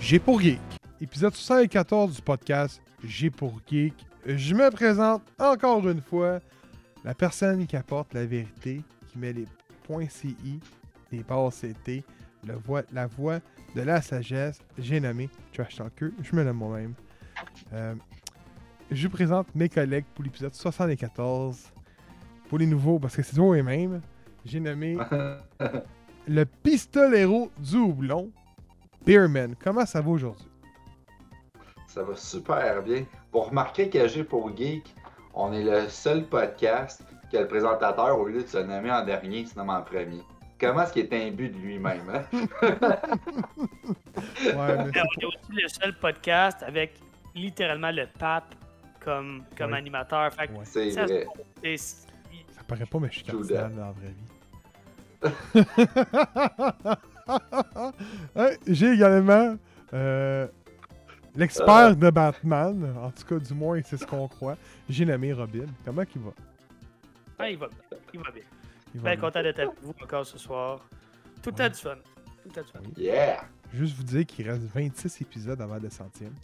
J'ai pour Geek. Épisode 74 du podcast J'ai pour Geek. Je me présente encore une fois la personne qui apporte la vérité, qui met les points CI, les barres CT, le la voix de la sagesse. J'ai nommé Trash Talker. Je me nomme moi-même. Euh, je vous présente mes collègues pour l'épisode 74. Pour les nouveaux, parce que c'est toujours les mêmes, j'ai nommé le pistolero du houblon, Beerman. Comment ça va aujourd'hui? Ça va super bien. Pour remarquer que j'ai pour Geek, on est le seul podcast que le présentateur, au lieu de se nommer en dernier, se nomme en premier. Comment est-ce qu'il est imbu de lui-même? Hein? Ouais, mais on est aussi le seul podcast avec littéralement le pape comme, comme Ouais. animateur. Fait que Ouais. C'est ça vrai. c'est- Ça paraît pas, mais je suis cardinal dans la vraie vie. J'ai également euh, l'expert de Batman, en tout cas du moins c'est ce qu'on croit. J'ai nommé Robin. Comment il va? ah, il va bien. Il va bien. Il va Bien bien. content d'être avec vous encore ce soir. Tout le temps du fun. Tout le temps du fun. Yeah! Juste vous dire qu'il reste 26 épisodes avant le centième.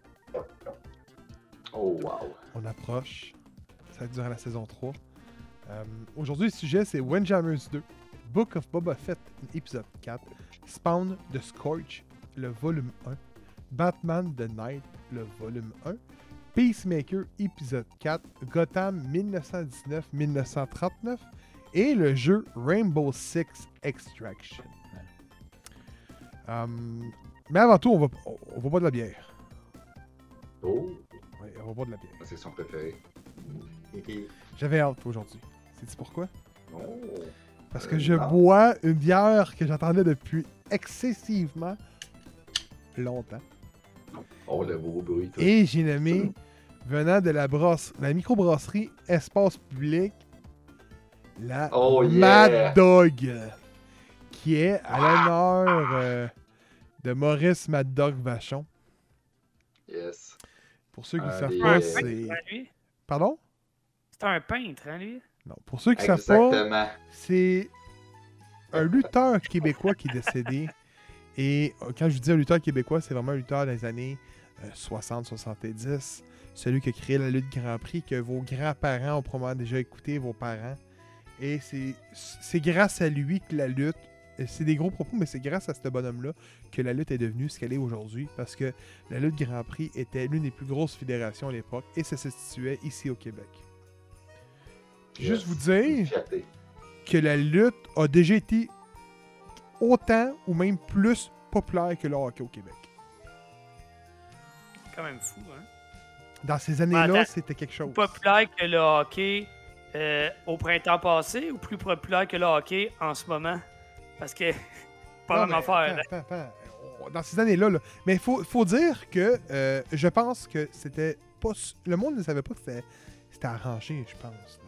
Oh wow! On approche. Ça va être durant la saison 3. Euh, Aujourd'hui, le sujet, c'est Windjammers 2, Book of Boba Fett, épisode 4, Spawn de Scorch, le volume 1, Batman The Night, le volume 1, Peacemaker, épisode 4, Gotham 1919-1939, et le jeu Rainbow Six Extraction. Euh, mais avant tout, on va, on va boire de la bière. Oh! Ouais, on va boire de la bière. C'est son préféré. J'avais hâte aujourd'hui. Sais-tu pourquoi? Oh! Parce que Euh, je non. bois une bière que j'attendais depuis excessivement longtemps. Oh, le beau bruit. toi. Et j'ai nommé, venant de la brosse, la microbrasserie Espace Public, la Oh, yeah! Mad Dog, qui est à l'honneur euh, de Maurice Mad Dog Vachon. Yes. Pour ceux qui ne Ah, savent pas, Euh, c'est... Hein, lui? Pardon? C'est un peintre, hein, lui? Non. Pour ceux qui ne savent pas. C'est un lutteur québécois qui est décédé. Et euh, quand je dis un lutteur québécois, c'est vraiment un lutteur des années 60-70. Celui qui a créé la lutte Grand Prix, que vos grands-parents ont probablement déjà écouté, vos parents. Et c'est grâce à lui que la lutte, c'est des gros propos, mais c'est grâce à ce bonhomme-là que la lutte est devenue ce qu'elle est aujourd'hui. Parce que la lutte Grand Prix était l'une des plus grosses fédérations à l'époque et ça se situait ici au Québec. Juste vous dire que la lutte a déjà été autant ou même plus populaire que le hockey au Québec. C'est quand même fou, hein? Dans ces années-là, Attends. c'était quelque chose. Plus populaire que le hockey euh, au printemps passé ou plus populaire que le hockey en ce moment? Parce que, pas Non, la même affaire. attends. On- Dans ces années-là, là. mais il faut, faut dire que euh, je pense que c'était pas. Le monde ne savait pas que c'était c'était arrangé, je pense.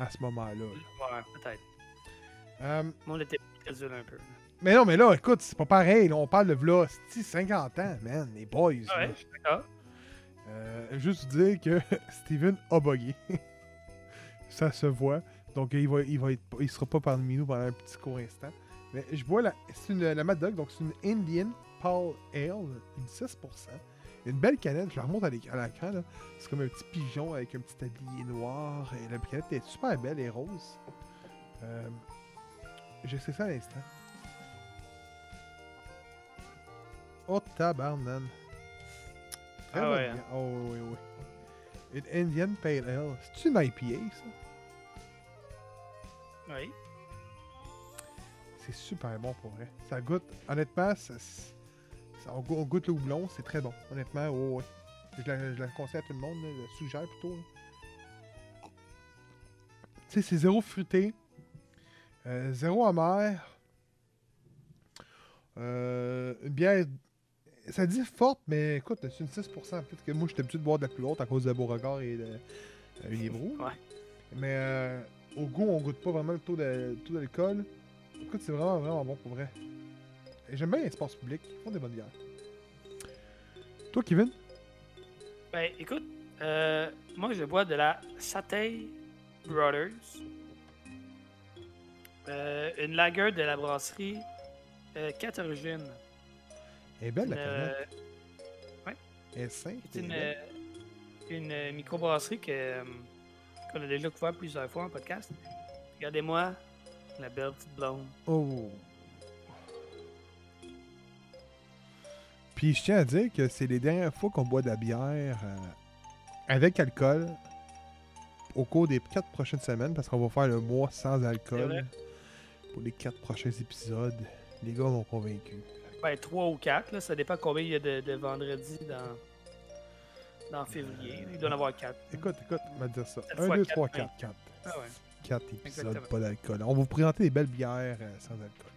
À ce moment-là. là. Ouais, peut-être. Euh, monde était dur un peu. mais non, mais là, écoute, c'est pas pareil. là, on parle de là, 50 ans, man, les boys. là. Ouais, je suis d'accord. Euh, juste dire que Steven a bugué. Ça se voit. Donc, il va, il va être, il sera pas parmi nous pendant un petit court instant. Mais je bois la, c'est une, la Mad Dog, donc c'est une Indian Pale Ale, une 6%. Une belle canette, je la remonte à l'éc- à l'écran. là. C'est comme un petit pigeon avec un petit tablier noir. Et la canette est super belle et rose. Euh, je sais ça à l'instant. Oh tabarnan. Très Ah ouais, bière. Oh oui, oui. Une Indian Pale Ale. C'est une IPA, ça? Oui. C'est super bon pour vrai. Ça goûte, honnêtement, ça, ça- on, go- on goûte le houblon, c'est très bon. Honnêtement, oh, ouais. Je la, je la conseille à tout le monde, là, je la suggère plutôt. Tu sais, c'est zéro fruité, euh, zéro amer. Euh, une bière, ça dit forte, mais écoute, c'est une 6%. Peut-être que moi, j'étais habitué de boire de la plus haute à cause de Beauregard et de euh. Ouais. Mais euh, au goût, on goûte pas vraiment le taux de- le taux d'alcool. Écoute, c'est vraiment, vraiment bon pour vrai. J'aime bien l'espace public. Ils font des bonnes bières. Toi, Kevin? Ben, écoute, euh, moi, je bois de la Satay Brothers. Euh, une lager de la brasserie euh, Catergine. Elle est belle, la Euh, canette. Elle est simple. C'est une, une microbrasserie que, qu'on a déjà couvert plusieurs fois en podcast. Regardez-moi, la belle petite blonde. Oh! Puis je tiens à dire que c'est les dernières fois qu'on boit de la bière euh, avec alcool au cours des quatre prochaines semaines parce qu'on va faire le mois sans alcool pour les quatre prochains épisodes. Les gars m'ont convaincu. Ben, 3 ou 4, là, ça dépend combien il y a de, de vendredis dans, dans février. Il doit en avoir 4. Écoute, écoute, on va dire ça. Sept 1, fois 2, quatre, 3, vingt. 4, 4. Ah ouais. 4 épisodes, Exactement. pas d'alcool. On va vous présenter des belles bières euh, sans alcool.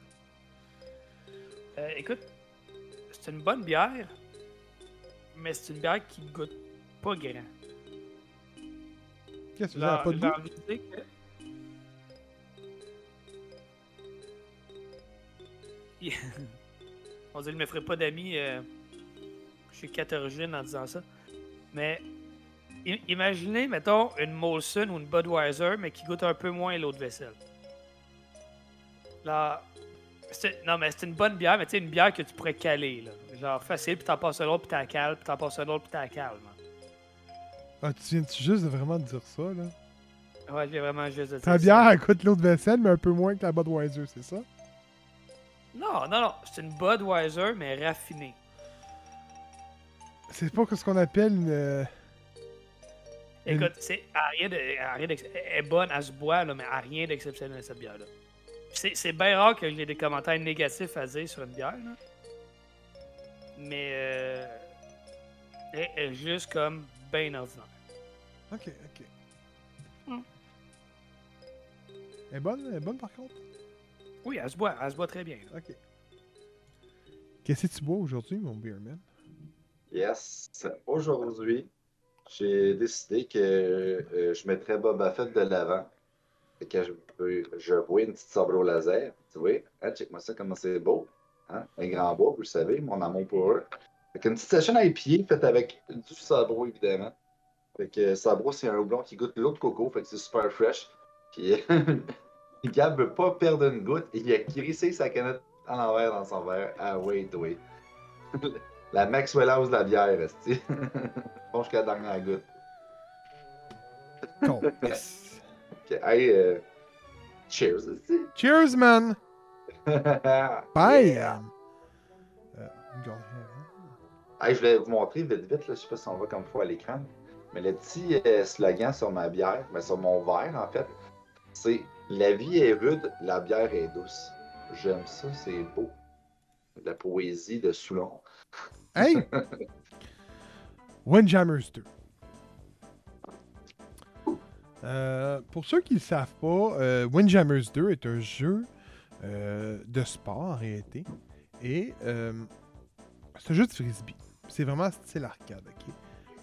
Euh, écoute, c'est une bonne bière, mais c'est une bière qui goûte pas grand. Qu'est-ce que tu pas de goût? envie de dire que. On je me ferai pas d'amis euh, chez Catergine en disant ça. Mais imaginez, mettons, une Molson ou une Budweiser, mais qui goûte un peu moins l'eau de vaisselle. Là, non, mais c'est une bonne bière, mais tu sais, une bière que tu pourrais caler, là. Genre facile, puis t'en passes un autre, puis t'en cales, puis t'en passes un autre, puis t'en. Ah, tu viens-tu juste de vraiment dire ça, là? Ouais, j'ai vraiment juste de dire Ta ça. bière, elle coûte l'eau de vaisselle, mais un peu moins que la Budweiser, c'est ça? Non, non, non. C'est une Budweiser, mais raffinée. C'est pas ce qu'on appelle une... euh, Écoute, c'est à rien de, elle est bonne, elle se boit, là, mais à rien d'exceptionnel cette bière-là. C'est, c'est bien rare que j'ai des commentaires négatifs à dire sur une bière, là. Mais euh, elle est juste comme bien ordinaire. Ok, ok. Hmm. Elle est bonne, elle est bonne par contre? Oui, elle se boit, elle se boit très bien. là. Ok. Qu'est-ce que tu bois aujourd'hui, mon beerman? Yes. Aujourd'hui, j'ai décidé que euh, je mettrais Boba Fett de l'avant. Que je, je bois une petite sabre au laser. Tu vois? Hein, check-moi ça, comment c'est beau. Hein? Un grand bois, vous le savez, mon amour pour eux. Fait qu'une petite session à pied faite avec du sabro, évidemment. Fait que sabro, c'est un houblon qui goûte l'eau de coco, fait que c'est super fresh. Puis Gab veut pas perdre une goutte. Il a crissé sa canette à l'envers dans son verre. Ah oui, oui. La Maxwell House de la bière, esti. bon jusqu'à la dernière goutte. Yes. Hey, euh, cheers, esti. Cheers, man! Bye! Yeah. Euh. Hey, je voulais vous montrer vite, vite, là, je sais pas si on voit comme faut à l'écran. Mais le petit euh, slogan sur ma bière, ben, sur mon verre en fait, c'est La vie est rude, la bière est douce. J'aime ça, c'est beau. La poésie de Soulon. Hey! Windjammers 2. Euh, pour ceux qui ne le savent pas, euh, Windjammers 2 est un jeu euh, de sport en réalité. Et euh, c'est un jeu de frisbee. C'est vraiment style arcade, ok?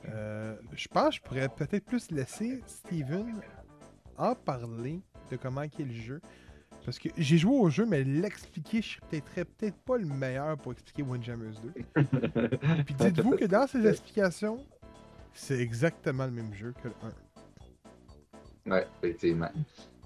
Euh, je pense que je pourrais peut-être plus laisser Steven en parler de comment est le jeu. Parce que j'ai joué au jeu, mais l'expliquer, je serais peut-être peut-être pas le meilleur pour expliquer Windjammers 2. Puis dites-vous que dans ces explications, c'est exactement le même jeu que le 1. Ouais, effectivement.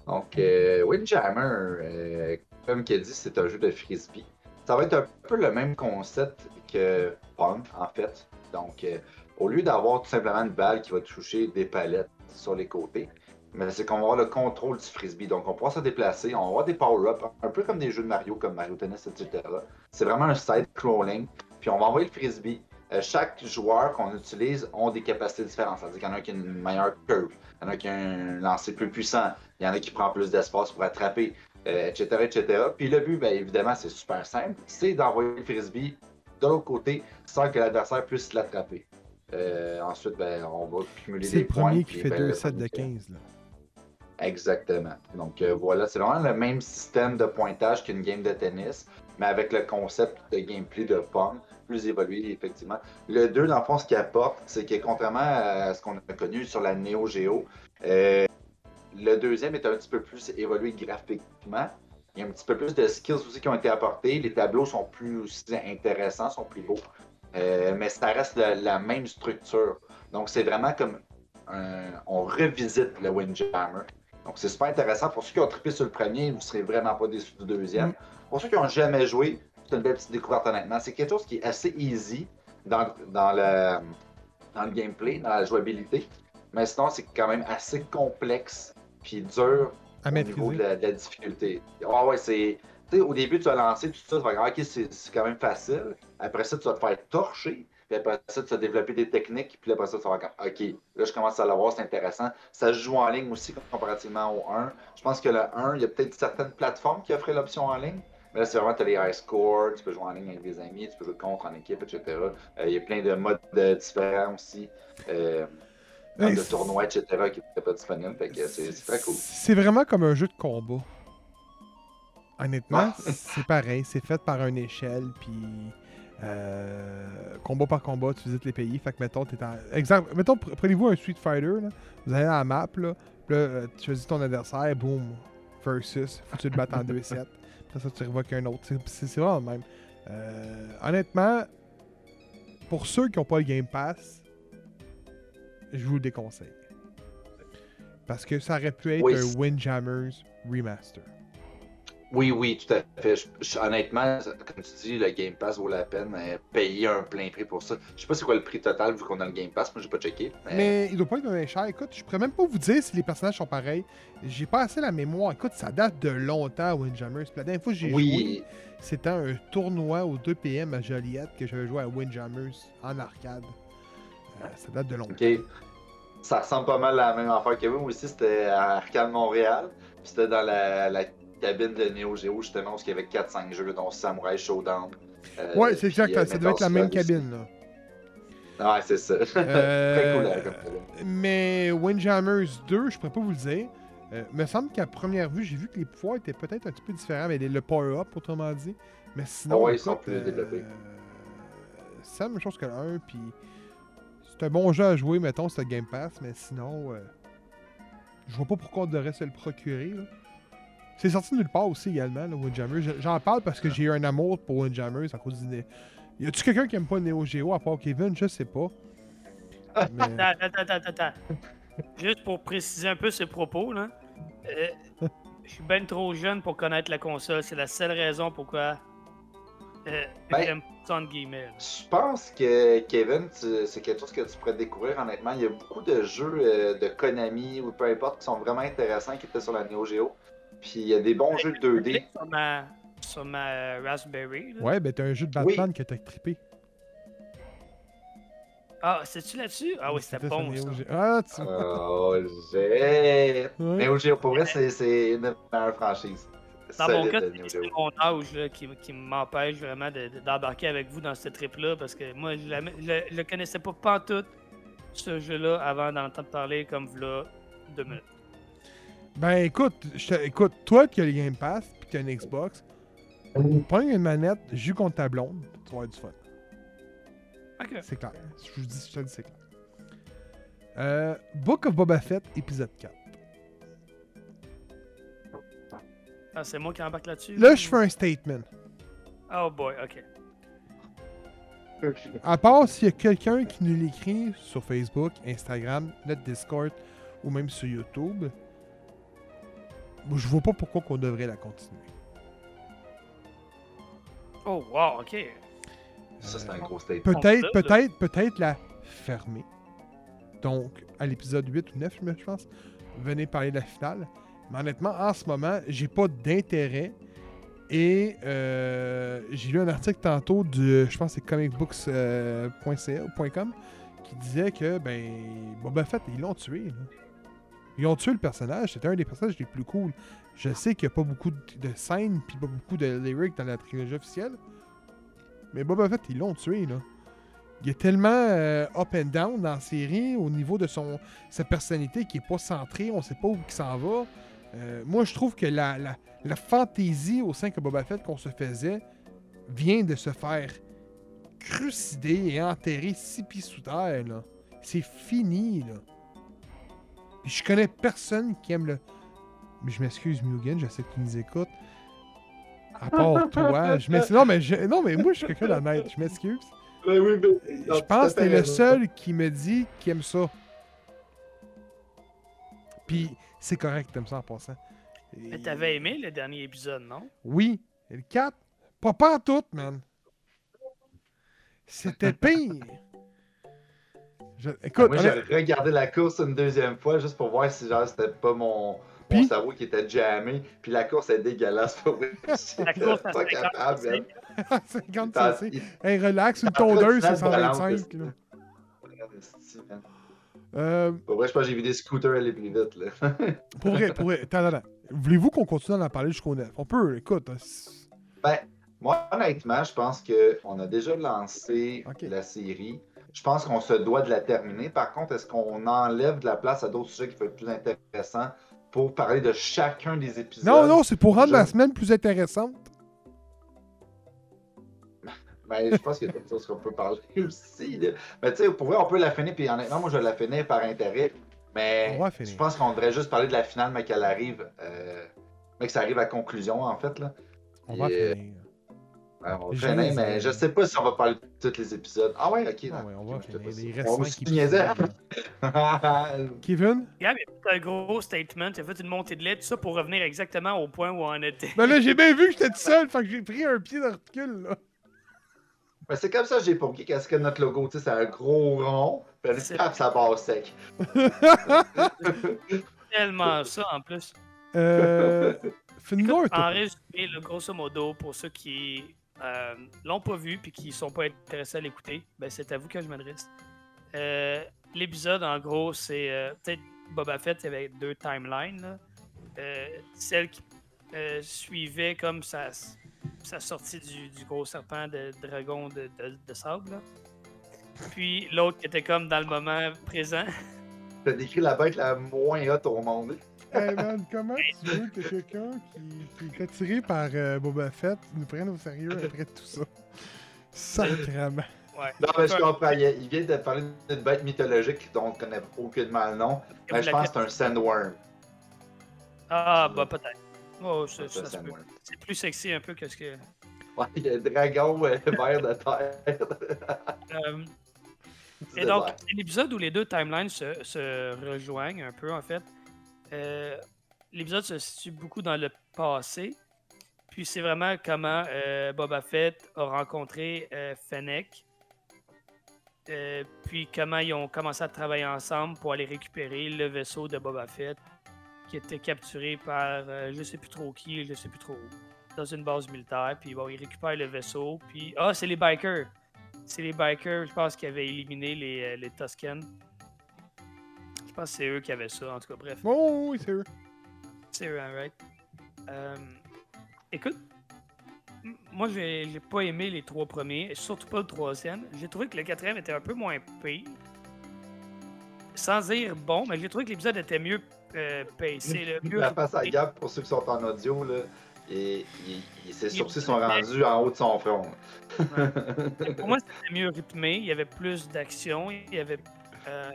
Donc, euh, Windjammer, euh, comme qu'il a dit, c'est un jeu de frisbee. Ça va être un peu le même concept que Pong, en fait. Donc, euh, au lieu d'avoir tout simplement une balle qui va toucher des palettes sur les côtés, mais c'est qu'on va avoir le contrôle du frisbee. Donc, on pourra se déplacer, on va avoir des power-ups, un peu comme des jeux de Mario, comme Mario Tennis, etc. C'est vraiment un side-crawling. Puis, on va envoyer le frisbee. Euh, chaque joueur qu'on utilise ont des capacités différentes. C'est-à-dire qu'il y en a qui a une meilleure curve, il y en a qui a un lancer plus puissant, il y en a qui prend plus d'espace pour attraper, euh, etc., etc. Puis le but, bien évidemment, c'est super simple, c'est d'envoyer le frisbee de l'autre côté sans que l'adversaire puisse l'attraper. Euh, ensuite, ben, on va cumuler C'est des le points. premier qui fait ben, deux le sets de premier- 15. Là. Exactement. Donc euh, voilà, c'est vraiment le même système de pointage qu'une game de tennis, mais avec le concept de gameplay de Pong plus évolué, effectivement. Le 2, dans le fond, ce qu'il apporte, c'est que contrairement à ce qu'on a connu sur la Neo Geo, euh, le deuxième est un petit peu plus évolué graphiquement. Il y a un petit peu plus de skills aussi qui ont été apportés. Les tableaux sont plus intéressants, sont plus beaux. Euh, mais ça reste la, la même structure. Donc c'est vraiment comme on revisite le Windjammer. Donc c'est super intéressant. Pour ceux qui ont trippé sur le premier, vous ne serez vraiment pas déçus du deuxième. Mm. Pour ceux qui n'ont jamais joué, c'est une belle petite découverte honnêtement. C'est quelque chose qui est assez easy dans, dans, le, dans le gameplay, dans la jouabilité. Mais sinon, c'est quand même assez complexe puis dur À au niveau de la, de la difficulté. Ouais, ouais, c'est. tu sais, au début, tu vas lancer tout ça, tu vas dire, ok, c'est c'est quand même facile. Après ça, tu vas te faire torcher. Puis après ça, tu vas développer des techniques. Puis après ça, tu vas ok, là, je commence à l'avoir, c'est intéressant. Ça se joue en ligne aussi comparativement au 1. Je pense que le 1, il y a peut-être certaines plateformes qui offraient l'option en ligne. Mais là, c'est vraiment, tu as les high scores, tu peux jouer en ligne avec des amis, tu peux jouer contre en équipe, etc. Euh, il y a plein de modes euh, différents aussi. Euh, de tournois, etc. qui n'étaient pas disponibles. C'est c'est très cool. C'est vraiment comme un jeu de combat. Honnêtement, Ouais. c'est pareil. C'est fait par une échelle, puis euh, combat par combat, tu visites les pays. Fait que, mettons, t'es en... Exemple, mettons, pre- prenez-vous un Street Fighter, là. vous allez à la map, là, euh, tu choisis ton adversaire, boum, versus, faut que tu le battes en 2-7. Après ça, tu revoques un autre. C'est- vraiment le même. Euh, honnêtement, pour ceux qui n'ont pas le Game Pass, je vous le déconseille. Parce que ça aurait pu être Oui, un Windjammers Remaster. Oui, oui, tout à fait. Je- je- honnêtement, comme tu dis, le Game Pass vaut la peine. euh, payer un plein prix pour ça. Je sais pas c'est quoi le prix total vu qu'on a le Game Pass. Moi, j'ai pas checké. Mais, Mais il doit pas être bien cher. Écoute, je pourrais même pas vous dire si les personnages sont pareils. J'ai pas assez la mémoire. Écoute, ça date de longtemps, Windjammers. Puis La dernière fois que j'ai joué, oui, c'était un tournoi au 2 PM à Joliette que j'avais joué à Windjammers en arcade. Euh, ça date de longtemps. Ça ressemble pas mal à la même affaire que vous. Moi aussi, c'était à Arcade Montréal. Puis c'était dans la, la cabine de Neo Geo, justement, où il y avait 4-5 jeux, dont Samurai Showdown. euh, Ouais, c'est exact. euh, ça doit être la même cabine. Là. Ouais, c'est ça. Très Euh, cool, hein, comme cabine. Mais Windjammers 2, je pourrais pas vous le dire. Euh, me semble qu'à première vue, j'ai vu que les pouvoirs étaient peut-être un petit peu différents, mais les- le power-up, autrement dit. Mais sinon, Ouais, ils sont écoute, plus développés. c'est la même chose que le 1, puis c'est un bon jeu à jouer, mettons, c'est Game Pass, mais sinon, euh, je vois pas pourquoi on devrait se le procurer. là. C'est sorti nulle part aussi également, le Windjammers. Je- J'en parle parce que j'ai eu un amour pour Windjammers à cause du... Y a-tu quelqu'un qui aime pas Neo Geo à part Kevin? Je sais pas. Mais- Attends, attends, attends, attends. Juste pour préciser un peu ses propos, là. euh, je suis ben trop jeune pour connaître la console. C'est la seule raison pourquoi euh, Ben-. Je pense que Kevin, c'est quelque chose que tu pourrais découvrir honnêtement. Il y a beaucoup de jeux euh, de Konami ou peu importe qui sont vraiment intéressants qui étaient sur la Neo Geo. Puis il y a des bons jeux de 2D. Sur ma, sur ma Raspberry. là. Ouais, ben t'as un jeu de Batman que t'as trippé. Ah, c'est-tu là-dessus? Ah oui, c'était bon. Ça. Ah, tu Oh, j'ai. Ouais. Neo Geo, pour vrai, c'est- c'est une. Dans mon cas, de Neo c'est mon âge là, qui, qui m'empêche vraiment de- de- d'embarquer avec vous dans ce trip-là parce que moi, je ne le connaissais pas pantoute, ce jeu-là, avant d'en entendre parler comme là deux minutes. Ben écoute, je te- écoute, toi qui as le Game Pass pis qui as une Xbox, prends une manette, joue contre ta blonde, tu vas avoir du fun. Ok. C'est clair. Je vous dis, je te le dis, c'est clair. Euh, Book of Boba Fett, épisode 4. Ah, c'est moi qui embarque là-dessus? Là, je fais un statement. Oh boy, ok. À part s'il y a quelqu'un qui nous l'écrit sur Facebook, Instagram, notre Discord ou même sur YouTube, je vois pas pourquoi qu'on devrait la continuer. Oh, wow, ok. Ça, c'est Euh, un gros statement. Peut-être, peut-être, peut-être la fermer. Donc, à l'épisode 8 ou 9, je pense, venez parler de la finale. Mais honnêtement, en ce moment, j'ai pas d'intérêt. Et euh, j'ai lu un article tantôt de, je pense que c'est comicbooks.ca ou .com qui disait que, ben, Boba Fett, ils l'ont tué. là. Ils ont tué le personnage. C'était un des personnages les plus cool. Je sais qu'il n'y a pas beaucoup de scènes puis pas beaucoup de lyrics dans la trilogie officielle. Mais Boba Fett, ils l'ont tué, là. Il est tellement euh, up and down dans la série au niveau de son sa personnalité qui est pas centrée, on sait pas où il s'en va. Euh, moi, je trouve que la, la, la fantaisie au sein que Boba Fett qu'on se faisait vient de se faire crucider et enterrer six pieds sous terre, là. C'est fini, là. Puis je connais personne qui aime le... Mais je m'excuse, Mugen, je sais que tu nous écoutes. À part toi, je m'excuse. Non, mais, je- non, mais moi, je suis quelqu'un d'honnête, je m'excuse. Ben oui, mais- Je pense que t'es le seul qui me dit qu'il aime ça. Puis c'est correct, t'aimes ça en passant. Mais Et- t'avais aimé le dernier épisode, non? Oui. Et le 4, pas pas en tout, man. C'était pire. Je- Écoute, Moi, j'ai regardé la course une deuxième fois juste pour voir si genre c'était pas mon, cerveau qui était jammé. Puis la course est dégueulasse pour vrai. La course à pas 50 capable. cc. man. 50 T'as- cc. Hey, relax, une tondeuse, c'est lances balance, 125. là. là. Esti, man. Euh, Pour vrai, je pense que j'ai vu des scooters aller plus vite. Là. pour vrai, pour vrai. Attends, attends, attends. Voulez-vous qu'on continue d'en parler jusqu'au 9? On peut, écoute. hein, Ben, moi, honnêtement, je pense qu'on a déjà lancé la série. Je pense qu'on se doit de la terminer. Par contre, est-ce qu'on enlève de la place à d'autres sujets qui peuvent être plus intéressants pour parler de chacun des épisodes? Non, non, c'est pour rendre la semaine plus intéressante. Ben, je pense qu'il y a d'autres choses qu'on peut parler aussi. là. Mais tu sais, pour vrai, on peut la finir, puis honnêtement, moi, je vais la finir par intérêt. Mais je pense qu'on devrait juste parler de la finale, mais qu'elle arrive. euh, mais que ça arrive à conclusion, en fait. Là. On va Et, finir. Ouais, on va Je finir, les mais je sais pas si on va parler de tous les épisodes. Ah ouais, ok. Ah ouais, on va Ok, je finir. sais Il pas reste ça. On niaisait. Kevin? Gab, il a fait un gros statement, il a fait une montée de lait, tout ça pour revenir exactement au point où on était. Ben là, j'ai bien vu que j'étais tout seul, fait que j'ai pris un pied de recul, là. Mais c'est comme ça, j'ai pour qu'est-ce que notre logo, tu sais, c'est un gros rond, puis elle C'est- tape sa barre sec. tellement ça en plus. Euh. Écoute, en résumé, là, grosso modo, pour ceux qui euh, l'ont pas vu puis qui sont pas intéressés à l'écouter, ben c'est à vous que je m'adresse. Euh, L'épisode, en gros, c'est euh, peut-être Boba Fett, avait deux timelines. celle qui suivait comme sa, sortie du, gros serpent de dragon de, sable. Puis l'autre qui était comme dans le moment présent. T'as décrit la bête la moins haute au monde. Hey man, comment tu veux que quelqu'un qui, qui est attiré par euh, Boba Fett nous prenne au sérieux après tout ça? Sacrément. Ouais. Non, mais je comprends. Il, il vient de parler d'une bête mythologique dont on ne connaît aucunement le nom. Mais je pense que c'est un sandworm. Ah, bah peut-être. Oh, ça, C'est ça plus sexy un peu que ce que. Ouais, il y a un dragon euh, vert de terre. Euh, et donc, c'est l'épisode où les deux timelines se, se rejoignent un peu, en fait. Euh, l'épisode se situe beaucoup dans le passé. Puis c'est vraiment comment euh, Boba Fett a rencontré euh, Fennec. Puis comment ils ont commencé à travailler ensemble pour aller récupérer le vaisseau de Boba Fett qui était capturé par je sais plus trop qui, je sais plus trop où, dans une base militaire. Puis bon, ils récupèrent le vaisseau. Puis ah, c'est les bikers. C'est les bikers, je pense, qui avaient éliminé les, les Tuscans. Je pense que c'est eux qui avaient ça, en tout cas. Bref, Oh oui, c'est eux. c'est eux, hein, right? Euh, écoute, moi, j'ai j'ai pas aimé les trois premiers, et surtout pas le troisième. J'ai trouvé que le quatrième était un peu moins pire. Sans dire bon, mais j'ai trouvé que l'épisode était mieux euh, pacé. là, mieux La face à. Gab, pour ceux qui sont en audio, là, et, il- ses Il- sourcils sont rendus en haut de son front. Pour moi, c'était mieux rythmé. Il y avait plus d'action. Il y avait. Euh...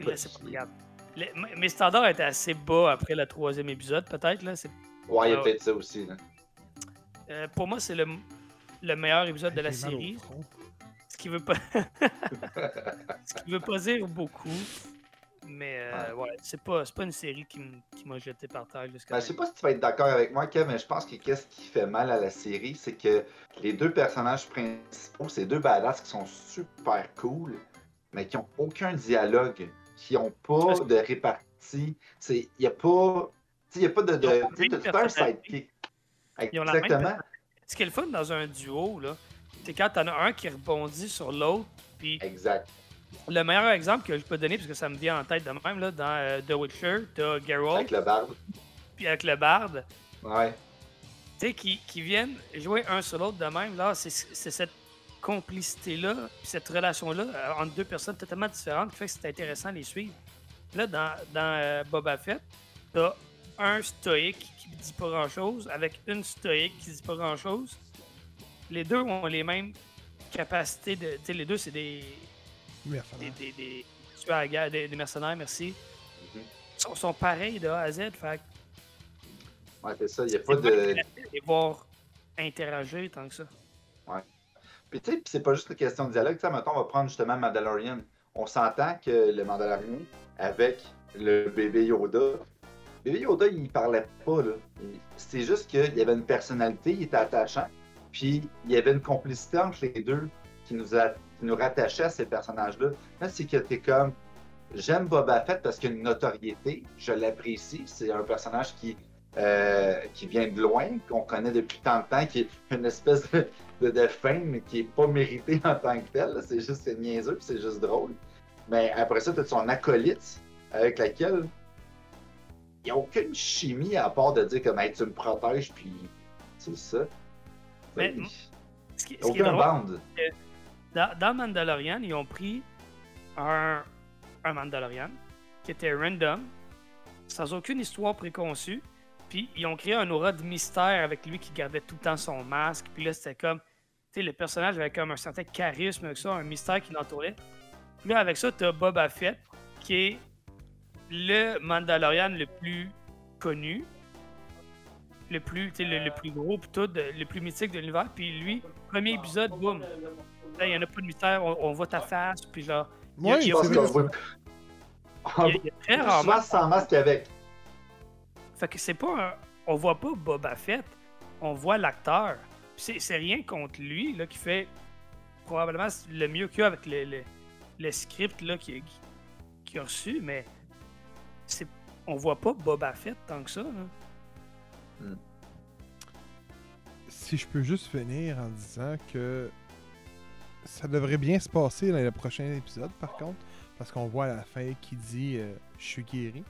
et là, c'est pas regarde. Les- m- mes standards étaient assez bas après le troisième épisode, peut-être. là. C'est- Ouais, il y a Ah peut-être ça aussi. Là. euh, pour moi, c'est le, le meilleur épisode de la série. Ce qui veut pas. ce qui veut pas dire beaucoup. Mais euh, ouais, c'est pas, c'est pas une série qui m- qui m'a jeté par terre jusqu'à Ben, je sais pas si tu vas être d'accord avec moi, Kev, mais je pense que qu'est-ce qui fait mal à la série, c'est que les deux personnages principaux, c'est deux badass qui sont super cool, mais qui ont aucun dialogue, qui ont pas de répartie. Il y a pas. Il y a pas de. de t'as un sidekick. Même Exactement. Ce qui est le fun dans un duo, là, c'est quand t'en as un qui rebondit sur l'autre. Puis Exact. le meilleur exemple que je peux donner, parce que ça me vient en tête de même, là, dans euh, The Witcher, t'as Geralt, Avec le barbe. puis avec le barde, Ouais. tu sais, qui, qui viennent jouer un sur l'autre de même. Là, c'est c'est cette complicité-là, cette relation-là euh, entre deux personnes totalement différentes qui fait que c'est intéressant à les suivre. Là, dans, dans euh, Boba Fett, t'as un stoïque qui dit pas grand-chose avec une stoïque qui dit pas grand-chose. Les deux ont les mêmes capacités de... Tu sais, les deux, c'est des, Mercenaire. des, des, des tueurs à la guerre, des, des mercenaires, merci. Mhm. Ils sont, sont pareils de A à Z, fait que Ouais, c'est ça. Il n'y a pas de. de les voir interagir tant que ça. Puis tu sais, c'est pas juste une question de dialogue. Tu sais, mettons, on va prendre justement Mandalorian. On s'entend que le Mandalorian, avec le bébé Yoda, bébé Yoda, il parlait pas, là. C'est juste qu'il y avait une personnalité, il était attachant, puis il y avait une complicité entre les deux qui nous, nous rattachait à ces personnages-là. Là, c'est que t'es comme, j'aime Boba Fett parce qu'il a une notoriété, je l'apprécie, c'est un personnage qui, euh, qui vient de loin, qu'on connaît depuis tant de temps, qui est une espèce de, de, de fame qui est pas méritée en tant que tel. là. C'est juste c'est niaiseux, c'est juste drôle. Mais après ça, tu as son acolyte avec laquelle il n'y a aucune chimie à part de dire comme Hey, tu me protèges, puis c'est ça. Mais, Ce qui, a ce aucun bande. dans, dans Mandalorian, ils ont pris un, un Mandalorian qui était random, sans aucune histoire préconçue, puis ils ont créé un aura de mystère avec lui qui gardait tout le temps son masque, puis là c'était comme, tu sais, le personnage avait comme un certain charisme avec ça, un mystère qui l'entourait. Puis là, avec ça, t'as Boba Fett, qui est le Mandalorian le plus connu, le plus, tu sais, le, le plus gros, puis tout, le plus mythique de l'univers. Puis lui, premier épisode, boum, là, il n'y en a pas de mystère, on, on voit ta face, puis genre, il y Je a- c'est pense vrai. qu'on voit. il y a, il y a très Souvent rarement. sans masque avec. Fait que c'est pas un- On voit pas Boba Fett, on voit l'acteur. C'est rien contre lui, là, qui fait probablement le mieux qu'il y a avec le, le, le script, là, qu'il qui, qu'il a reçu, mais on voit pas Boba Fett tant que ça, là. Si je peux juste finir en disant que ça devrait bien se passer dans le prochain épisode, par contre, parce qu'on voit à la fin qui dit euh, Je suis guéri.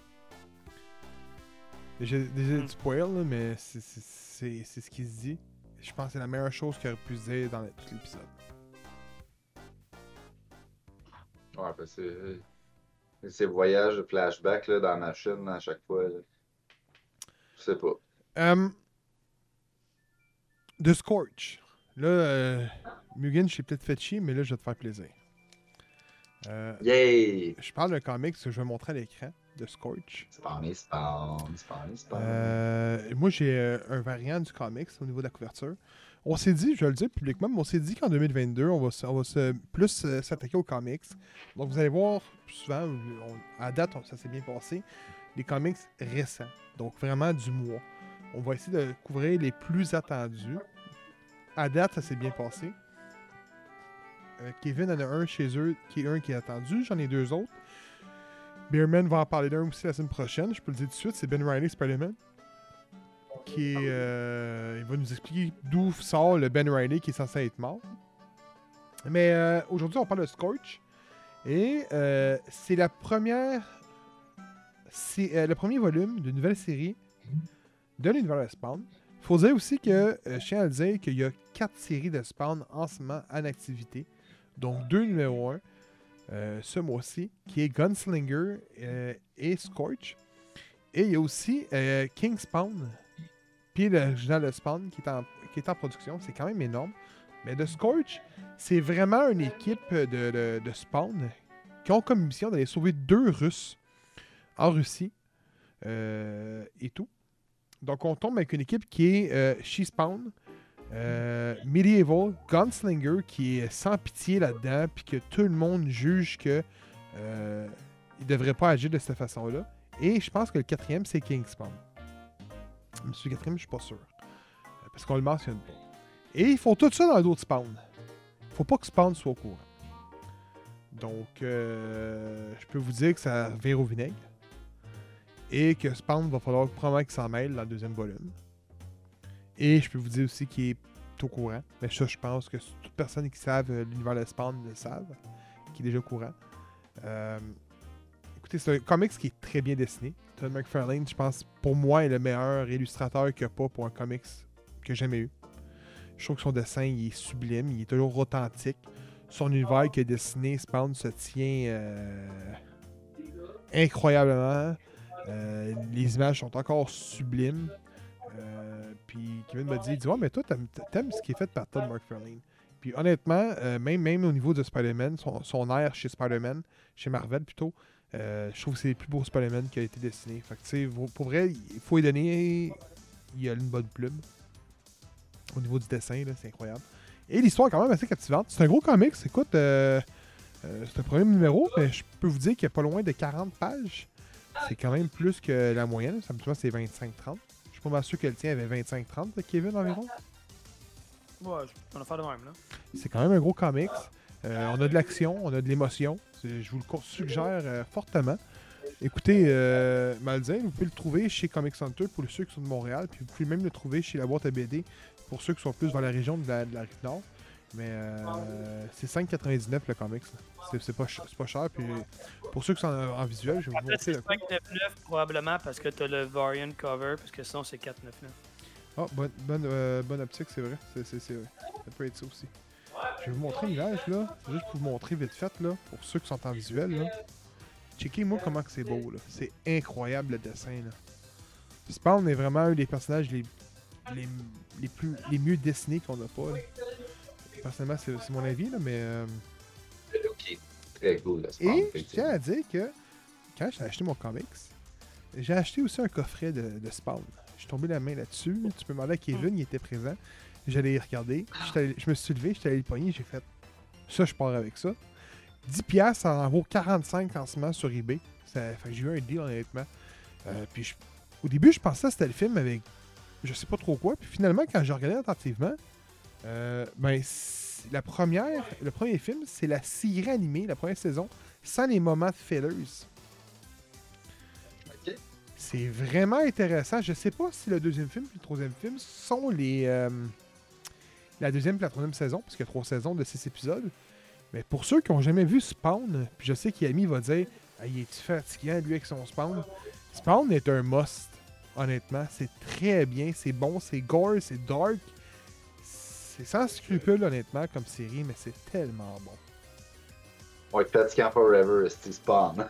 J'ai déjà Mm. du spoil, là, mais c'est- c'est c'est- c'est ce qu'il se dit. Je pense que c'est la meilleure chose qu'il aurait pu se dire dans le- tout l'épisode. Ouais, ben c'est. Ces voyages, flashback là, dans la machine à chaque fois. là. Je sais pas. Euh, The Scorch. Là, euh, Mugen, je t'ai peut-être fait chier, mais là, je vais te faire plaisir. Euh, Yay! je parle d'un comics que je vais montrer à l'écran, The Scorch. Spawn, spawn, spawn, spawn. Euh, moi, j'ai euh, un variant du comics au niveau de la couverture. On s'est dit, je vais le dire publiquement, mais on s'est dit qu'en 2022, on va, se- on va se, plus euh, s'attaquer aux comics. Donc, vous allez voir souvent, on- à date, on- ça s'est bien passé, les comics récents. Donc, vraiment du mois. On va essayer de couvrir les plus attendus. À date, ça s'est bien passé. Euh, Kevin en a un chez eux, qui est un qui est attendu. J'en ai deux autres. Beerman va en parler d'un aussi la semaine prochaine. Je peux le dire tout de suite, c'est Ben Riley Spider-Man. Qui est, euh, il va nous expliquer d'où sort le Ben Riley qui est censé être mort. Mais euh, aujourd'hui, on parle de Scorch. Et euh, c'est la première. C'est le premier volume d'une nouvelle série de l'univers de Spawn. Faut dire aussi que je tiens à le dire qu'il y a quatre séries de Spawn en ce moment en activité. Donc deux numéros 1 ce mois-ci, qui est Gunslinger euh, et Scorch. Et il y a aussi euh, King Spawn, puis l'original de Spawn qui est, en, production. C'est quand même énorme. Mais de Scorch, c'est vraiment une équipe de, de- de Spawn qui ont comme mission d'aller sauver deux Russes en Russie euh, et tout. Donc on tombe avec une équipe qui est euh, She Spawn, euh, Medieval, Gunslinger qui est sans pitié là-dedans, puis que tout le monde juge que euh, il devrait pas agir de cette façon-là. Et je pense que le quatrième, c'est King Spawn. Monsieur le quatrième, je suis pas sûr. Euh, Parce qu'on le mentionne pas. Et ils font tout ça dans d'autres Spawn. Faut pas que Spawn soit au courant. Donc, euh, je peux vous dire que ça vire au vinaigre. Et que Spawn va falloir probablement qu'il s'en mêle dans le deuxième volume. Et je peux vous dire aussi qu'il est au courant. Mais ça, je pense que toute personne qui savent euh, l'univers de Spawn le savent. Qui est déjà au courant. Euh, écoutez, c'est un comics qui est très bien dessiné. Todd McFarlane, je pense, pour moi, est le meilleur illustrateur qu'il n'y a pas pour un comics que j'ai jamais eu. Je trouve que son dessin il est sublime, il est toujours authentique. Son univers a dessiné, Spawn, se tient euh, incroyablement. Les images sont encore sublimes. Puis Kevin m'a dit, il dit Ouais, mais toi, t'aimes, t'aimes ce qui est fait par Todd McFarlane. Puis honnêtement, euh, même, même au niveau de Spider-Man, son, son air chez Spider-Man, chez Marvel plutôt, euh, je trouve que c'est le plus beau Spider-Man qui a été dessiné. Fait que tu sais, vo- pour vrai, il faut lui donner. Il a une bonne plume. Au niveau du dessin, là, c'est incroyable. Et l'histoire est quand même assez captivante. C'est un gros comics, écoute, euh, euh, c'est un premier numéro, mais je peux vous dire qu'il n'y a pas loin de 40 pages. C'est quand même plus que la moyenne. Ça me semble que c'est 25-30. Pas mal sûr que le tien avait 25-30, là, Kevin, environ? Ouais, on va faire de même, là. C'est quand même un gros comics. Euh, on a de l'action, on a de l'émotion. Je vous le suggère euh, fortement. Écoutez, euh, Malzin, vous pouvez le trouver chez Comics Center pour ceux qui sont de Montréal, puis vous pouvez même le trouver chez la boîte à BD pour ceux qui sont plus dans la région de la, de la rive nord. Mais euh, c'est 5,99 le comics. C'est pas, pas cher. Puis pour ceux qui sont en, en visuel, je vais vous montrer. c'est le- 599 probablement parce que t'as le variant cover, parce que sinon c'est 499. Ah, bonne, bonne, euh, bonne optique, c'est vrai. C'est, vrai. Ça peut être ça aussi. Je vais vous montrer l'image, là. Juste pour vous montrer vite fait, là. Pour ceux qui sont en visuel, là. Checkez-moi comment c'est beau, là. C'est incroyable, le dessin, là. Spawn est vraiment un des personnages les, les, les plus, les mieux dessinés qu'on n'a pas, là. Personnellement, c'est, mon avis, là, mais... euh, est très cool, Et je tiens à dire que quand j'ai acheté mon comics, j'ai acheté aussi un coffret de, de Spawn. Je suis tombé la main là-dessus. Tu peux demander à Kevin, il était présent. J'allais y regarder. Allé- Je me suis levé, j'étais allé le pogner, j'ai fait ça, je pars avec ça. 10$ piastres, ça en vaut 45 en ce moment sur eBay. Ça, fait que j'ai eu un deal honnêtement. Euh, puis je- au début, je pensais que c'était le film avec je sais pas trop quoi. Puis finalement, quand j'ai regardé attentivement, euh, ben, la première, le premier film, c'est la série animée, la première saison, sans les moments de fillers. C'est vraiment intéressant. Je sais pas si le deuxième film et le troisième film sont les. euh, la deuxième et la troisième saison, parce qu'il y a trois saisons de six épisodes. Mais pour ceux qui ont jamais vu Spawn, puis je sais qu'Yami va dire ah, il est-tu fatiguant lui avec son Spawn Spawn est un must, honnêtement. C'est très bien, c'est bon, c'est gore, c'est dark. C'est sans scrupule, honnêtement, comme série, mais c'est tellement bon. On va être fatiguant forever, c'est Spawn.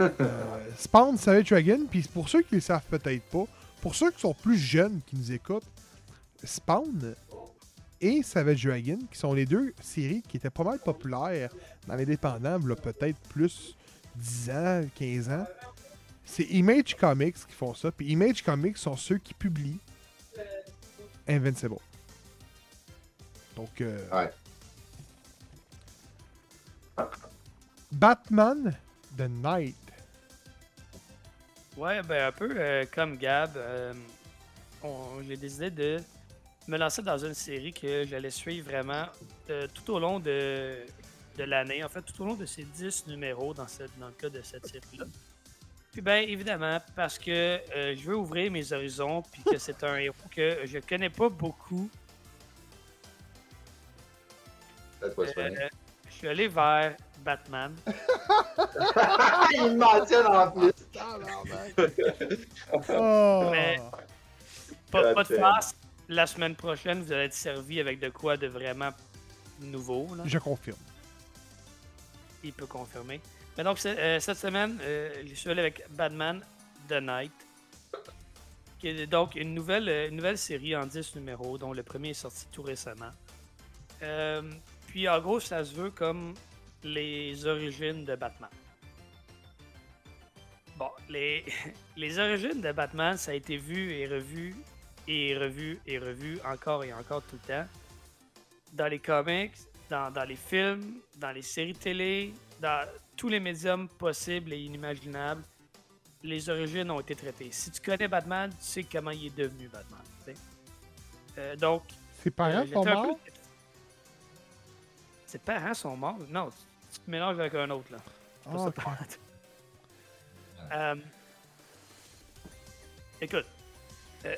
Euh, Spawn, Savage Dragon, puis pour ceux qui le savent peut-être pas, pour ceux qui sont plus jeunes qui nous écoutent, Spawn et Savage Dragon, qui sont les deux séries qui étaient pas mal populaires dans là, peut-être plus 10 ans, 15 ans. C'est Image Comics qui font ça, puis Image Comics sont ceux qui publient Invincible. Donc, euh, Ouais. Batman The Night. Ouais, ben un peu euh, comme Gab, euh, on- j'ai décidé de me lancer dans une série que j'allais suivre vraiment euh, tout au long de, de l'année, en fait tout au long de ces 10 numéros dans, cette, dans le cas de cette série-là. Puis ben évidemment, parce que euh, je veux ouvrir mes horizons, puis que c'est un héros que je connais pas beaucoup, Euh, je suis allé vers Batman. Il me mentionne en plus. Oh! Mais- Pas, pas de farce, la semaine prochaine, vous allez être servi avec de quoi de vraiment nouveau. Là. Je confirme. Il peut confirmer. Mais donc, euh, cette semaine, euh, je suis allé avec Batman The Night. Qui est donc une nouvelle, une nouvelle série en 10 numéros, dont le premier est sorti tout récemment. Euh, puis en gros, ça se veut comme les origines de Batman. Bon, les, les origines de Batman, ça a été vu et revu et revu et revu encore et encore tout le temps. Dans les comics, dans, dans les films, dans les séries télé, dans tous les médiums possibles et inimaginables, les origines ont été traitées. Si tu connais Batman, tu sais comment il est devenu Batman. Euh, donc, Ses parents euh, sont peu- morts? Ses parents sont morts? Non, tu, te mélanges avec un autre, là. Pas- Euh, écoute, euh,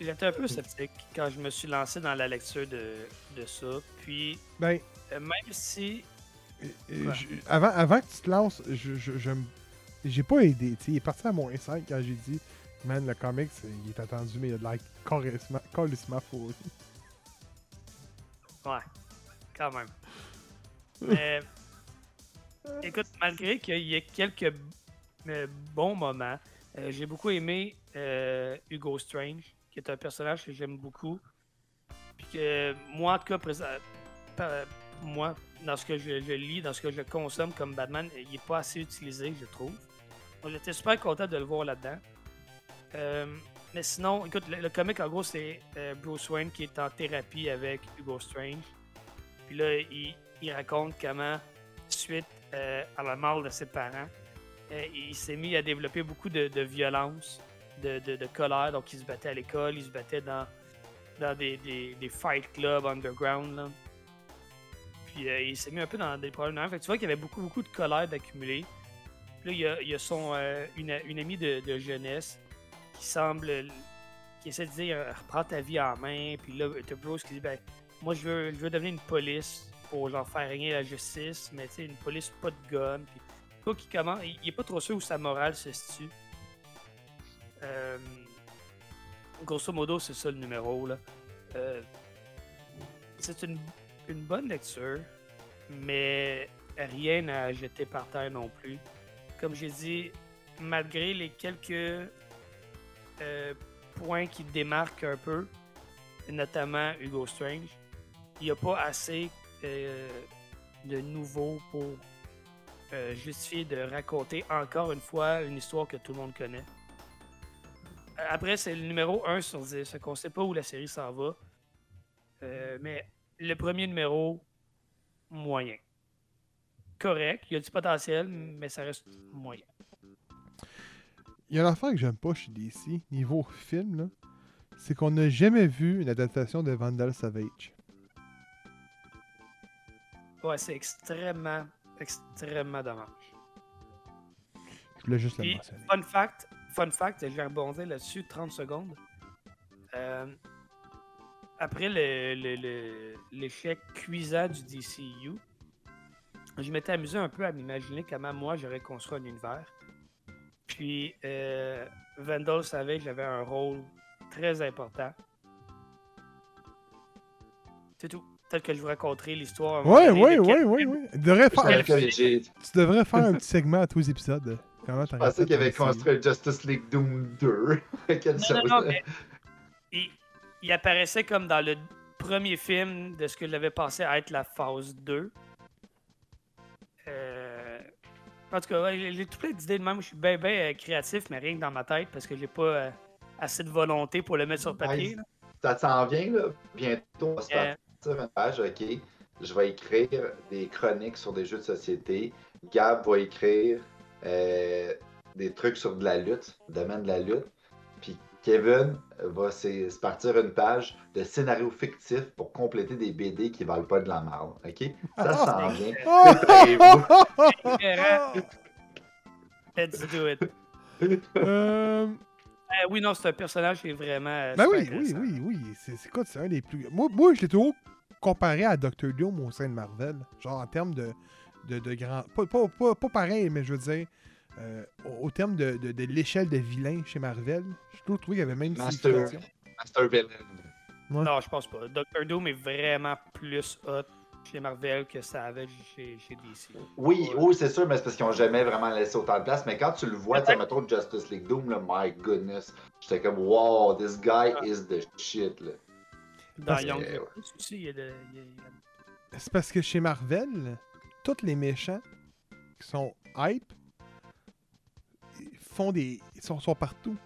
j'étais un peu sceptique quand je me suis lancé dans la lecture de, de ça. Puis, Ben, euh, même si euh, je- avant, avant que tu te lances, je, je, je me- j'ai pas aidé. il est parti à moins 5 quand j'ai dit, man, le comics, il est attendu, mais il a de l'air carrément, carrément faux. Ouais, quand même. Mais, écoute, malgré qu'il y ait quelques euh, bons moments, euh, j'ai beaucoup aimé euh, Hugo Strange, qui est un personnage que j'aime beaucoup. Puis que moi, en tout cas, présent- moi, dans ce que je, lis, dans ce que je consomme comme Batman, il n'est pas assez utilisé, je trouve. Donc, j'étais super content de le voir là-dedans. Mais sinon, écoute, le, le comic, en gros, c'est Bruce Wayne qui est en thérapie avec Hugo Strange. Puis là, il, il raconte comment, suite euh, à la mort de ses parents, euh, il s'est mis à développer beaucoup de, violence, de, colère. Donc, il se battait à l'école, il se battait dans, des, fight clubs underground. Puis euh, il s'est mis un peu dans des problèmes. Fait tu vois qu'il y avait beaucoup, beaucoup de colère d'accumuler. Là, il y a, son, une, amie de, jeunesse qui semble. qui essaie de dire reprends ta vie en main. Puis là, t'as Bruce qui dit ben, moi, je veux devenir une police pour genre faire régner la justice, mais tu sais, une police pas de gun. Puis toi qui commence, il, il est pas trop sûr où sa morale se situe. Euh, grosso modo, c'est ça le numéro. Là. Euh, c'est une, une bonne lecture, mais rien à jeter par terre non plus. Comme j'ai dit, malgré les quelques euh, points qui démarquent un peu, notamment Hugo Strange, il n'y a pas assez euh, de nouveau pour euh, justifier de raconter encore une fois une histoire que tout le monde connaît. Après, c'est le numéro 1 sur 10. Fait qu'on sait pas où la série s'en va. Euh, mais le premier numéro, moyen. Correct, il y a du potentiel, mais ça reste moyen. Il y a une affaire que j'aime pas chez DC, niveau film, c'est qu'on n'a jamais vu une adaptation de Vandal Savage. Ouais, c'est extrêmement, extrêmement dommage. Je voulais juste le mentionner. fun fact, fun fact, je vais rebondir là-dessus 30 secondes. Euh, après le- le- le- l'échec cuisant du DCU, je m'étais amusé un peu à m'imaginer comment moi j'aurais construit un univers. Puis euh, Vandal Savage avait un rôle très important. C'est tout. Peut-être que je vous raconterai l'histoire. faire- Je pensais que j'ai- tu devrais faire un petit segment à tous les épisodes. de Comment je pensais qu'il avait construit Justice League Doom 2. Quelle Non, chose. non, non, mais il, il apparaissait comme dans le premier film de ce que j'avais pensé à être la phase 2. Euh, En tout cas, ouais, j'ai- tout plein d'idées de même. Je suis bien, bien créatif, mais rien que dans ma tête parce que j'ai pas euh, assez de volonté pour le mettre sur papier. Nice. Ça s'en vient, là. Bientôt, on va se Euh. Partir une page, OK. Je vais écrire des chroniques sur des jeux de société. Gab va écrire euh, des trucs sur de la lutte, le domaine de la lutte. Puis Kevin va se se partir une page de scénario fictif pour compléter des BD qui valent pas de la merde, OK? Ça s'en vient. Préparez-vous. Écœurant. Let's do it. Euh, Euh, oui, non, c'est un personnage qui est vraiment. euh, ben oui, oui, oui, oui. C'est c'est quoi, c'est un des plus. Moi, moi je l'ai toujours comparé à Doctor Doom au sein de Marvel. Genre en termes de, de, de grand. Pas, pas, pas, pas pareil, mais je veux dire. euh, au, au terme de, de, de l'échelle de vilain chez Marvel, je trouve trouvé qu'il y avait même une Master. Master Villain. Non, je pense pas. Doctor Doom est vraiment plus hot chez Marvel que ça avait chez, chez DC. Oui, Ouais. oui, c'est sûr, mais c'est parce qu'ils n'ont jamais vraiment laissé autant de place. Mais quand tu le vois, tu mettons Justice League Doom, là, my goodness, j'étais comme, wow, this guy Ah. is the shit, là. Dans Young aussi, il y a de. a- C'est parce que chez Marvel, tous les méchants qui sont hype ils font des. Ils sont, sont partout.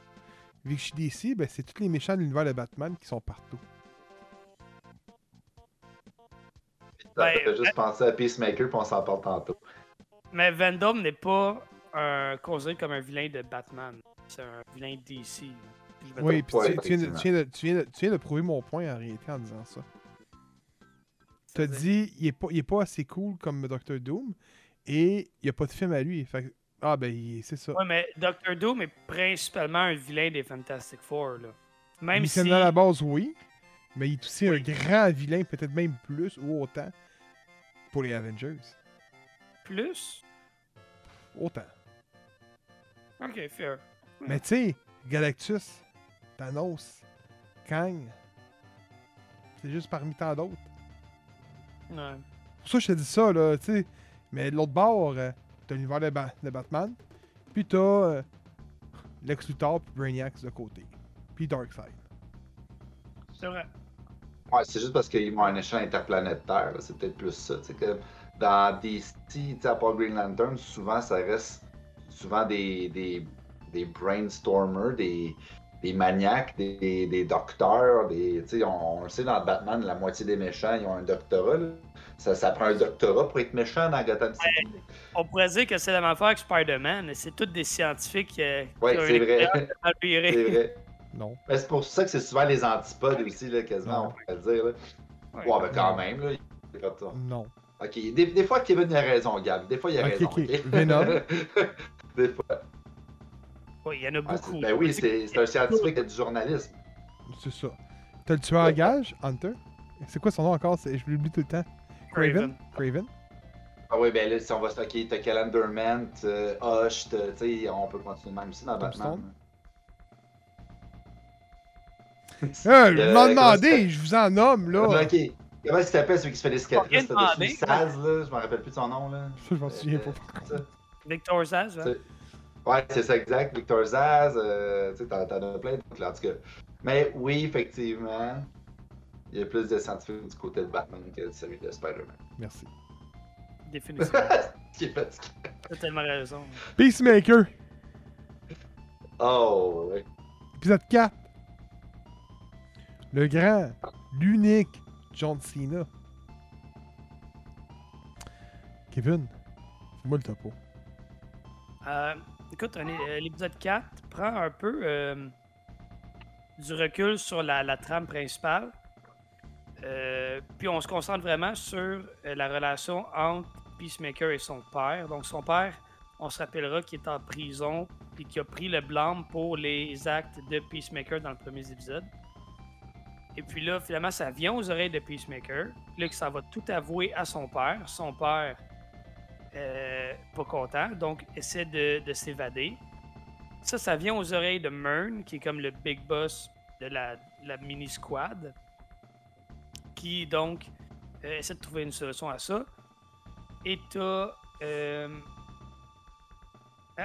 Vu que chez DC, ben, c'est tous les méchants de l'univers de Batman qui sont partout. Ça Ben, fait juste penser à Peacemaker, puis on s'en parle tantôt. Mais Vendome n'est pas un, considéré comme un vilain de Batman. C'est un vilain DC. Je Oui, puis Ouais, tu, tu viens de, effectivement. tu, viens de, tu, viens de, tu viens de prouver mon point en réalité en disant ça. T'as C'est-à-dire- dit, il est, pas, il est pas assez cool comme Doctor Doom et il n'y a pas de film à lui. Fait que- ah, ben, il- c'est ça. Ouais, mais Doctor Doom est principalement un vilain des Fantastic Four. Là. Même Mais si. à la base, oui. Mais il est aussi un grand vilain, peut-être même plus ou autant pour les Avengers. Plus? Autant. Ok, fair. Mais tu sais, Galactus, Thanos, Kang, c'est juste parmi tant d'autres. Ouais. Pour ça, je te dis ça, là, tu sais. Mais de l'autre bord, euh, t'as l'univers de, Ba- de Batman, puis t'as euh, Lex Luthor puis Brainiac de côté. Puis Darkseid. C'est vrai. Ouais, c'est juste parce qu'ils ont un échange interplanétaire, c'est peut-être plus ça. tu sais, que dans DC, à part Green Lantern, souvent ça reste souvent des, des, des brainstormers, des, des maniaques, des, des docteurs, des, on, on le sait dans Batman, la moitié des méchants, ils ont un doctorat. là. Ça, ça prend un doctorat pour être méchant dans Gotham City. On pourrait dire que c'est la même affaire que Spider-Man. C'est tous des scientifiques euh, qui ont c'est vrai. c'est vrai. Non. Mais c'est pour ça que c'est souvent les antipodes aussi, là, quasiment, Non. on pourrait dire. Là. Ouais. Ouais, ben quand même, là. c'est comme ça. Non. Ok, des, des fois Kevin a raison, Gab. Des fois il a raison. ok. ok? Venom. des fois. Ouais, il y en a c'est- beaucoup. ben oui, c'est c'est un scientifique du journalisme. C'est ça. T'as le tueur à gage, Hunter? C'est quoi son nom encore? Je l'oublie tout le temps. Craven? Craven? Ah oui, ben là, si on va ok, t'as Calendarman, t'as Hush, tu sais, on peut continuer même aussi dans Batman. Ah, Euh, m'en ça- je vous en nomme, là. Ok. Comment il s'appelle celui qui se fait les cicatrices? C'était Saz, là, je me rappelle plus de son nom, là. Je m'en souviens pas. Euh, ça. Victor Zaz? C'est- Ouais, c'est ça, exact. Victor Zaz, euh, tu sais, t'en as plein d'autres, là, en tout cas. Mais oui, effectivement, il y a plus de scientifiques du côté de Batman que de celui de Spider-Man. Merci. Définitivement. Qui est fatigué. T'as tellement raison. Peacemaker, Oh, ouais. épisode 4. Le grand, l'unique John Cena. Kevin, fais-moi le topo. Euh, écoute, euh, l'épisode 4 prend un peu euh, du recul sur la, trame principale. Puis on se concentre vraiment sur la relation entre Peacemaker et son père. Donc son père, on se rappellera qu'il est en prison puis qui a pris le blâme pour les actes de Peacemaker dans le premier épisode. Et puis là, finalement, ça vient aux oreilles de Peacemaker. Là, que ça va tout avouer à son père. Son père, euh, pas content, donc essaie de, de s'évader. Ça, ça vient aux oreilles de Mern, qui est comme le big boss de la, la mini squad, qui donc euh, essaie de trouver une solution à ça. Et t'as euh,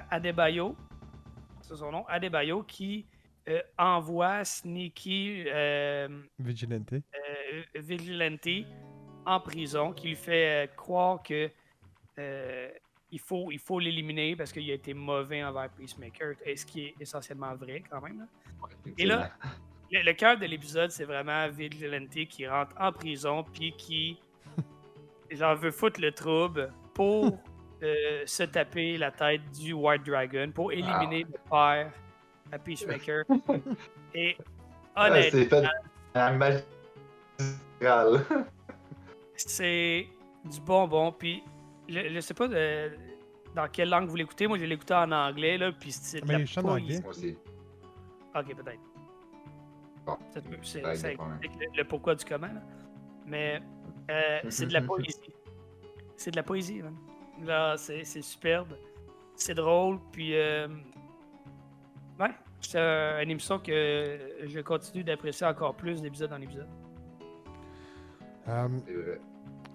Adebayo, c'est son nom, Adebayo, qui euh, envoie Sneaky euh, Vigilante. euh, Vigilante en prison, qui lui fait euh, croire que euh, il faut il faut l'éliminer parce qu'il a été mauvais envers Peacemaker, et ce qui est essentiellement vrai quand même. là. Et là, le, le cœur de l'épisode, c'est vraiment Vigilante qui rentre en prison puis qui genre veut foutre le trouble pour euh, se taper la tête du White Dragon pour éliminer le père à Peacemaker. Et honnêtement, c'est fait un magistral. c'est du bonbon. Puis, je, je sais pas de- dans quelle langue vous l'écoutez. Moi, je l'écoutais en anglais, là, puis c'est de Mais d'anglais. Moi aussi. Ok, peut-être. Bon. C'est le, le pourquoi du comment. là. Mais euh, c'est de la poésie. C'est de la poésie, man. Là, c'est c'est superbe. C'est drôle, puis... euh, c'est un- une émission que je continue d'apprécier encore plus d'épisode en épisode. Euh,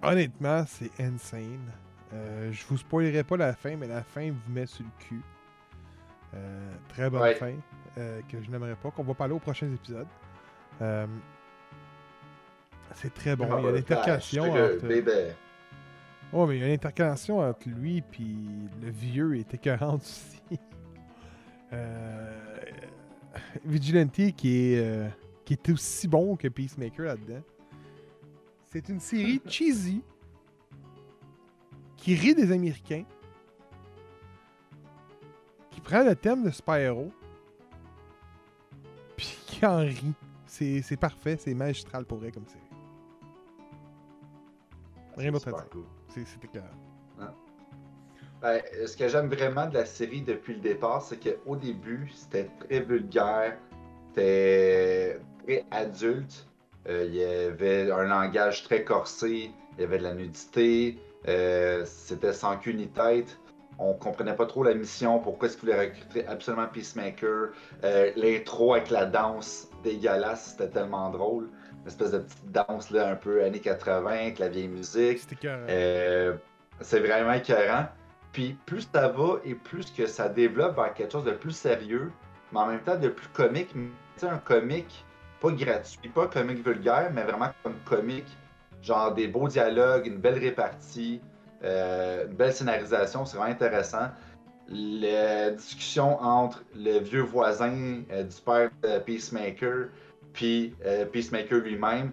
honnêtement, c'est insane. Euh, je vous spoilerai pas la fin, mais la fin vous met sur le cul. Euh, très bonne Ouais. fin, euh, que je n'aimerais pas, qu'on va parler aux prochains épisodes. Euh, c'est très bon. il y a une intercalation Ah, le entre... Oh, mais il y a une intercalation entre lui puis le vieux est écœurante aussi. Vigilante qui est, euh, qui est aussi bon que Peacemaker là-dedans. C'est une série cheesy qui rit des Américains prend le thème de super-héros, puis qui en rit. C'est c'est parfait, c'est magistral pour elle comme série. Rien d'autre à dire. cool. C'est clair. Ben, ce que j'aime vraiment de la série depuis le départ, c'est qu'au début, c'était très vulgaire, c'était très adulte. Euh, il y avait un langage très corsé, il y avait de la nudité, euh, c'était sans queue ni tête. On comprenait pas trop la mission, pourquoi est-ce qu'il voulait recruter absolument Peacemaker. Euh, L'intro avec la danse dégueulasse, c'était tellement drôle. Une espèce de petite danse là, un peu années 80 avec la vieille musique. Euh, c'est vraiment écœurant. Puis plus ça va et plus que ça développe vers quelque chose de plus sérieux, mais en même temps de plus comique. Sais, un comique pas gratuit, pas comique vulgaire, mais vraiment comme comique. Genre des beaux dialogues, une belle répartie, euh, une belle scénarisation, c'est vraiment intéressant. La discussion entre le vieux voisin euh, du père Peacemaker, puis euh, Peacemaker lui-même,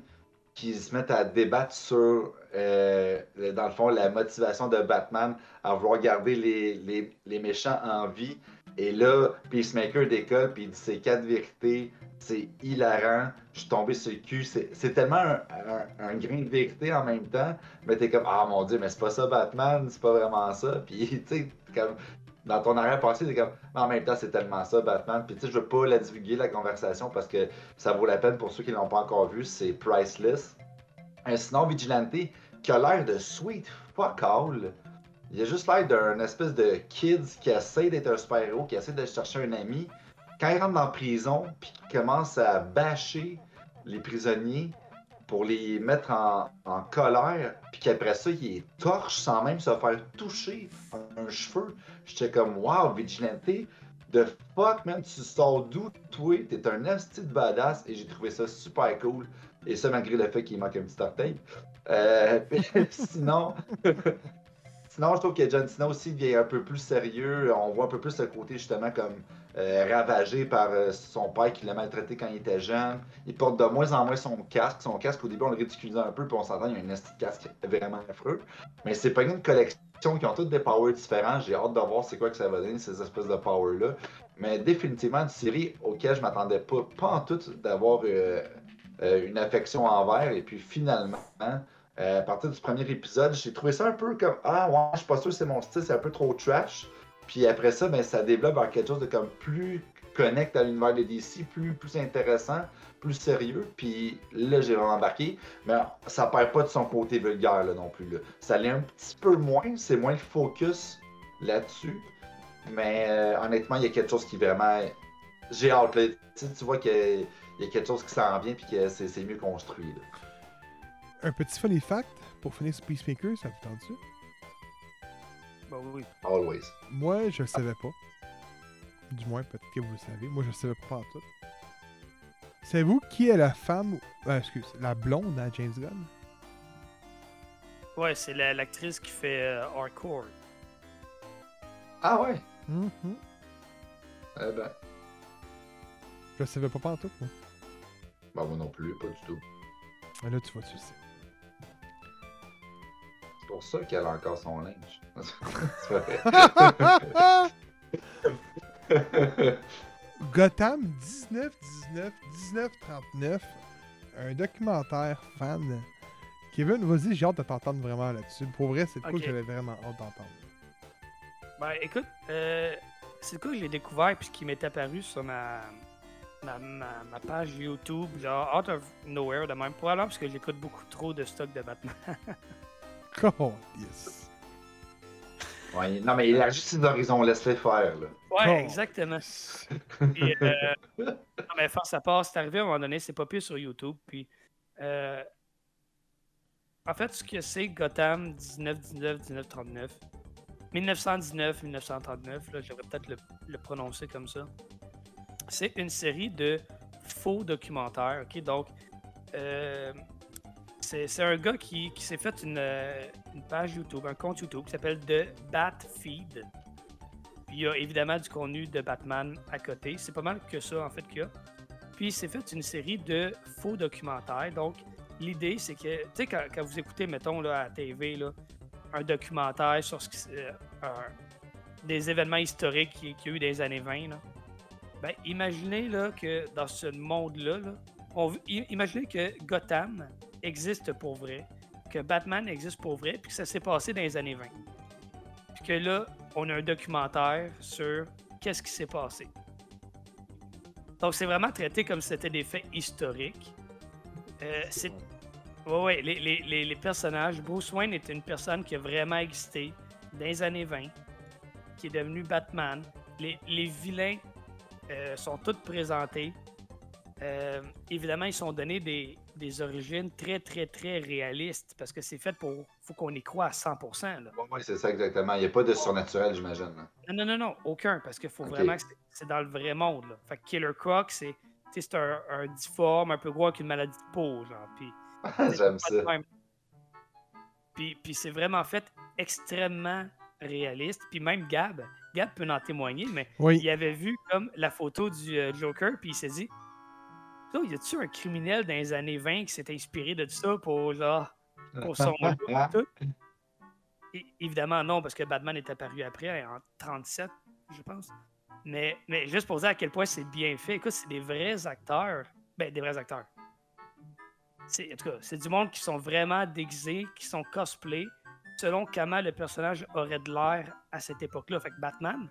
qui se mettent à débattre sur, euh, dans le fond, la motivation de Batman à vouloir garder les, les, les méchants en vie. Et là, Peacemaker décolle, puis il dit ses quatre vérités. C'est hilarant. Je suis tombé sur le cul. C'est tellement un, un- un grain de vérité en même temps. Mais t'es comme, ah mon dieu, mais c'est pas ça Batman, c'est pas vraiment ça. Puis, tu sais, comme, dans ton arrière-pensée, t'es comme, mais en même temps, c'est tellement ça Batman. Puis, tu sais, je veux pas la divulguer, la conversation, parce que ça vaut la peine pour ceux qui l'ont pas encore vu. C'est priceless. Un sinon, Vigilante, qui a l'air de sweet fuck all. Il a juste l'air d'un espèce de kid qui essaie d'être un super-héros, qui essaie de chercher un ami. Quand il rentre dans la prison, puis qu'il commence à bâcher les prisonniers pour les mettre en, colère, puis qu'après ça, il les torche sans même se faire toucher un cheveu. J'étais comme, wow, Vigilante, de fuck, man, tu sors d'où, toi? T'es un esti de badass, et j'ai trouvé ça super cool. Et ça, malgré le fait qu'il manque un petit orteil. Euh, sinon, sinon, je trouve que John Cena aussi devient un peu plus sérieux. On voit un peu plus le côté justement comme euh, ravagé par euh, son père qui l'a maltraité quand il était jeune. Il porte de moins en moins son casque. Son casque, au début, on le ridiculisait un peu, puis on s'entend, il y a un esti de casque vraiment affreux. Mais c'est pas une collection qui ont toutes des powers différents. J'ai hâte de voir c'est quoi que ça va donner, ces espèces de powers-là. Mais définitivement, une série auquel je m'attendais pas, pas en tout, d'avoir euh, une affection envers. Et puis finalement, euh, à partir du premier épisode, j'ai trouvé ça un peu comme Ah ouais, je suis pas sûr que c'est mon style, c'est un peu trop trash. Puis après ça, ben, ça développe vers quelque chose de comme plus connect à l'univers de DC, plus, plus intéressant, plus sérieux. Puis là, j'ai vraiment embarqué. Mais ça perd pas de son côté vulgaire là, non plus. Ça l'est un petit peu moins, c'est moins le focus là-dessus. Mais euh, honnêtement, il y a quelque chose qui vraiment. J'ai hâte. là. Tu, tu vois qu'il y a quelque chose qui s'en vient puis que c'est mieux construit. Un petit funny fact pour finir sur Peacemaker, ça vous tente-tu? Bah oui. Always. Moi, je le savais pas. Du moins, peut-être que vous le savez. Moi, je le savais pas en tout. Savez-vous qui est la femme, euh, excuse, la blonde à James Gunn? Ouais, c'est la- l'actrice qui fait euh, Hardcore. Ah ouais? Mhm. Eh ben, Je le savais pas en tout, moi. ben moi non plus, pas du tout. Mais là, tu vois, tu le sais. C'est pour ça qu'elle a encore son linge. Gotham 19 19 19 39, un documentaire fan. Kevin, vas-y, j'ai hâte de t'entendre vraiment là-dessus. Pour vrai, c'est le coup que j'avais vraiment hâte d'entendre. Ben écoute, euh, c'est le coup que je l'ai découvert puis qui m'est apparu sur ma, ma, ma, ma page YouTube, genre out of nowhere de même. Probablement parce que j'écoute beaucoup trop de stock de Batman. Yes. Ouais, non, mais élargis ses horizons, laisse-les faire. Là. Ouais, Oh. exactement. Puis, euh, non, mais force à part, c'est arrivé à un moment donné, c'est pas pire sur YouTube. Puis, euh, en fait, ce que c'est Gotham 1919 1939, 1919 1939, là, j'aurais peut-être le, le prononcer comme ça. C'est une série de faux documentaires, ok? Donc, euh, c'est un gars qui, qui s'est fait une, euh, une page YouTube, un compte YouTube qui s'appelle The Bat Feed. Puis il y a évidemment du contenu de Batman à côté. C'est pas mal que ça, en fait, qu'il y a. Puis il s'est fait une série de faux documentaires. Donc, l'idée, c'est que, tu sais, quand, quand vous écoutez, mettons, là, à la TV, là, un documentaire sur ce qui. euh, des événements historiques qu'il y a eu les années 20. Là. Ben, imaginez là, que dans ce monde-là, là, imaginez que Gotham existe pour vrai, que Batman existe pour vrai, puis que ça s'est passé dans les années 20. Puis que là, on a un documentaire sur qu'est-ce qui s'est passé. Donc, c'est vraiment traité comme si c'était des faits historiques. Euh, c'est Ouais, les, les- les- personnages. Bruce Wayne est une personne qui a vraiment existé dans les années 20, qui est devenu Batman. Les, les vilains euh, sont tous présentés. Euh, évidemment, ils sont donnés des, des origines très, très, très réalistes parce que c'est fait pour. faut qu'on y croit à 100%. Là. Oui, c'est ça exactement. Il n'y a pas de surnaturel, j'imagine. là. Non, non, non, non, aucun, parce qu'il faut vraiment que c'est- dans le vrai monde. Là. Fait que Killer Croc, c'est tu sais, c'est un, un difforme, un peu gros avec une maladie de peau, genre. Puis J'aime pas de ça. même. Puis, puis c'est vraiment fait extrêmement réaliste. Puis même Gab, Gab peut en témoigner, mais Oui. il avait vu comme la photo du euh, Joker, puis il s'est dit Oh, y a-tu un criminel dans les années 20 qui s'est inspiré de ça pour genre pour son look et tout? Évidemment non, parce que Batman est apparu après en 37, je pense. Mais, mais juste pour dire à quel point c'est bien fait. Écoute, c'est des vrais acteurs. Ben, des vrais acteurs. C'est, en tout cas, c'est du monde qui sont vraiment déguisés, qui sont cosplay, selon comment le personnage aurait de l'air à cette époque-là. Fait que Batman,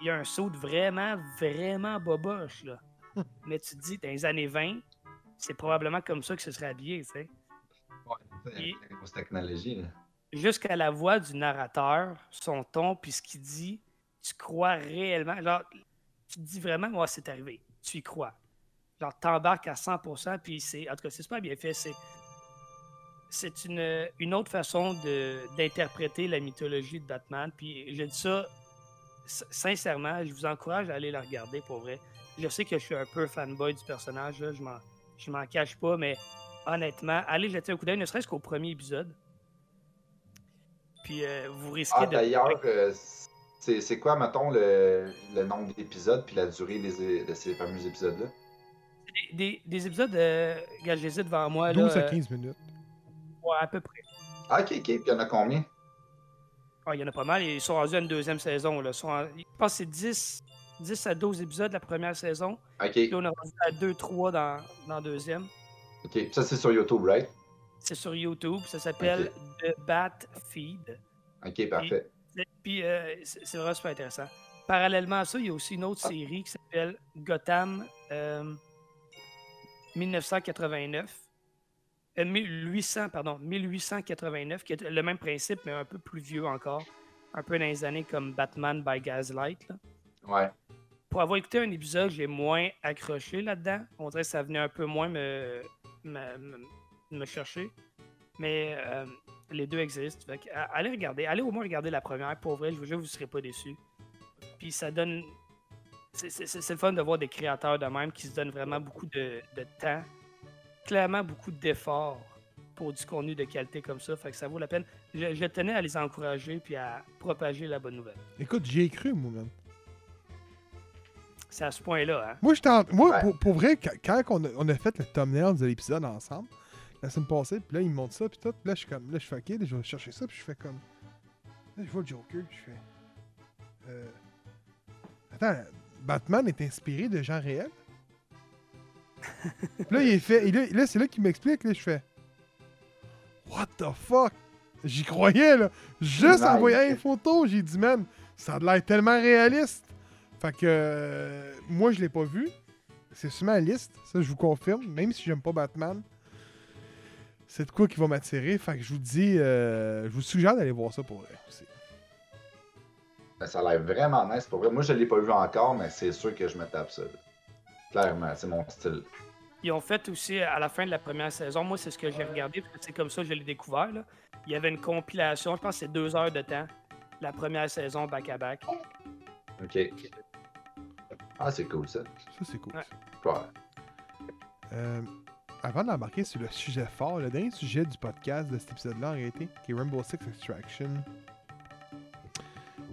il y a un saut vraiment, vraiment boboche, là. Mais tu te dis, dans les années 20, c'est probablement comme ça que ce serait habillé, tu sais. Ouais, c'est technologie. jusqu'à la voix du narrateur, son ton, puis ce qu'il dit, tu crois réellement. Genre, tu te dis vraiment, moi, c'est arrivé. Tu y crois. Genre, t'embarques à 100%, puis c'est. En tout cas, c'est super bien fait. C'est. C'est une, une autre façon d'interpréter la mythologie de Batman. Puis je dis ça sincèrement, je vous encourage à aller la regarder pour vrai. Je sais que je suis un peu fanboy du personnage, là, je m'en je m'en cache pas, mais honnêtement, allez jeter un coup d'œil, ne serait-ce qu'au premier épisode. Puis euh, vous risquez Ah, de. d'ailleurs, euh, c'est c'est quoi, mettons, le, le nombre d'épisodes puis la durée des- de ces fameux épisodes-là? Des, des- des épisodes, euh, regarde, je devant moi. 12 là, à euh, 15 minutes. ouais, à peu près. Ah, ok, ok. Puis il y en a combien? Ah, il y en a pas mal. Ils sont rendus à une deuxième saison. Là. Ils sont en- Je pense que c'est 10, 10 à 12 épisodes la première saison. Ok, Puis on est rendu à 2-3 dans, dans la deuxième. ok. Ça, c'est sur YouTube, right? C'est sur YouTube. Ça s'appelle The Bat Feed. Ok, parfait. C'est- Puis euh, c'est c'est vraiment super intéressant. Parallèlement à ça, il y a aussi une autre Ah. série qui s'appelle Gotham euh, 1989. Euh, 1800, pardon, 1889, qui est le même principe, mais un peu plus vieux encore. Un peu dans les années comme Batman by Gaslight. là. Ouais. Pour avoir écouté un épisode, j'ai moins accroché là-dedans. On dirait que ça venait un peu moins me, me, me- me chercher. Mais euh, les deux existent. Fait que, a- allez regarder. Allez au moins regarder la première. Pour vrai, je vous jure, vous ne serez pas déçus. Puis ça donne. C'est le fun de voir des créateurs de même qui se donnent vraiment beaucoup de, de temps, clairement beaucoup d'efforts pour du contenu de qualité comme ça. Fait que ça vaut la peine. Je, je tenais à les encourager puis à propager la bonne nouvelle. Écoute, j'y ai cru, moi, man. C'est à ce point-là, hein. Moi, en- moi Ouais. pour, pour vrai, quand, on, a, on a fait le thumbnail de l'épisode ensemble, la semaine passée, puis là, il me montre ça, puis tout, puis là, je suis comme, là, je fais OK, là, je vais chercher ça, puis je fais comme. Là, je vois le Joker, puis je fais. Euh. Attends, Batman est inspiré de gens réels? Puis là, il est fait. et là, là, c'est là qu'il m'explique, là, je fais. What the fuck? J'y croyais, là. Juste en voyant une photo, j'ai dit, man, ça a l'air tellement réaliste. Fait que euh, moi, je l'ai pas vu. C'est sur ma liste, ça je vous confirme. Même si j'aime pas Batman, c'est de quoi qui va m'attirer. Fait que je vous dis, euh, je vous suggère d'aller voir ça pour vrai aussi. Ben, Ça a l'air vraiment nice pour vrai. Moi, je l'ai pas vu encore, mais c'est sûr que je me tape ça. Clairement, c'est mon style. Ils ont fait aussi à la fin de la première saison, moi c'est ce que j'ai regardé, parce que c'est comme ça que je l'ai découvert. là. Il y avait une compilation, je pense que c'est deux heures de temps, la première saison back-à-back. Ok. Ah, c'est cool ça. Ça, c'est cool. Ouais. Ouais. Euh, avant d'embarquer sur le sujet fort, le dernier sujet du podcast de cet épisode-là en réalité, qui est Rainbow Six Extraction.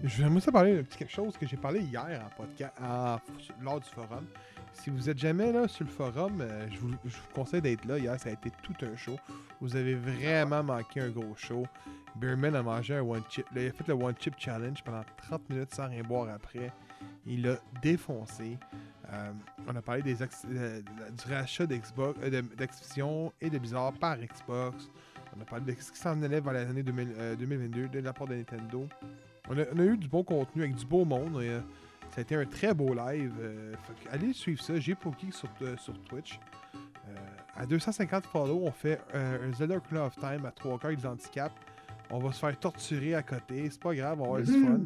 Je vais ça parler d'un petit quelque chose que j'ai parlé hier en podcast, en- lors du forum. Si vous êtes jamais là sur le forum, euh, je, vous, je vous conseille d'être là. Hier, ça a été tout un show. Vous avez vraiment manqué un gros show. Beerman a mangé un one chip. là, il a fait le one chip challenge pendant 30 minutes sans rien boire après. Il l'a défoncé. Euh, on a parlé des euh, du rachat d'Xbox, euh, d'Activision et de Blizzard par Xbox. On a parlé de ce qui s'en allait vers l'année 2000, euh, 2022 de la part de Nintendo. On a, on a eu du bon contenu avec du beau monde. et, ça a été un très beau live. fait allez suivre ça. J'ai Poki sur, sur Twitch. À 250 follow, on fait un Zelda Ocarina of Time à 3 quarts des handicaps. On va se faire torturer à côté. C'est pas grave, on va avoir du fun.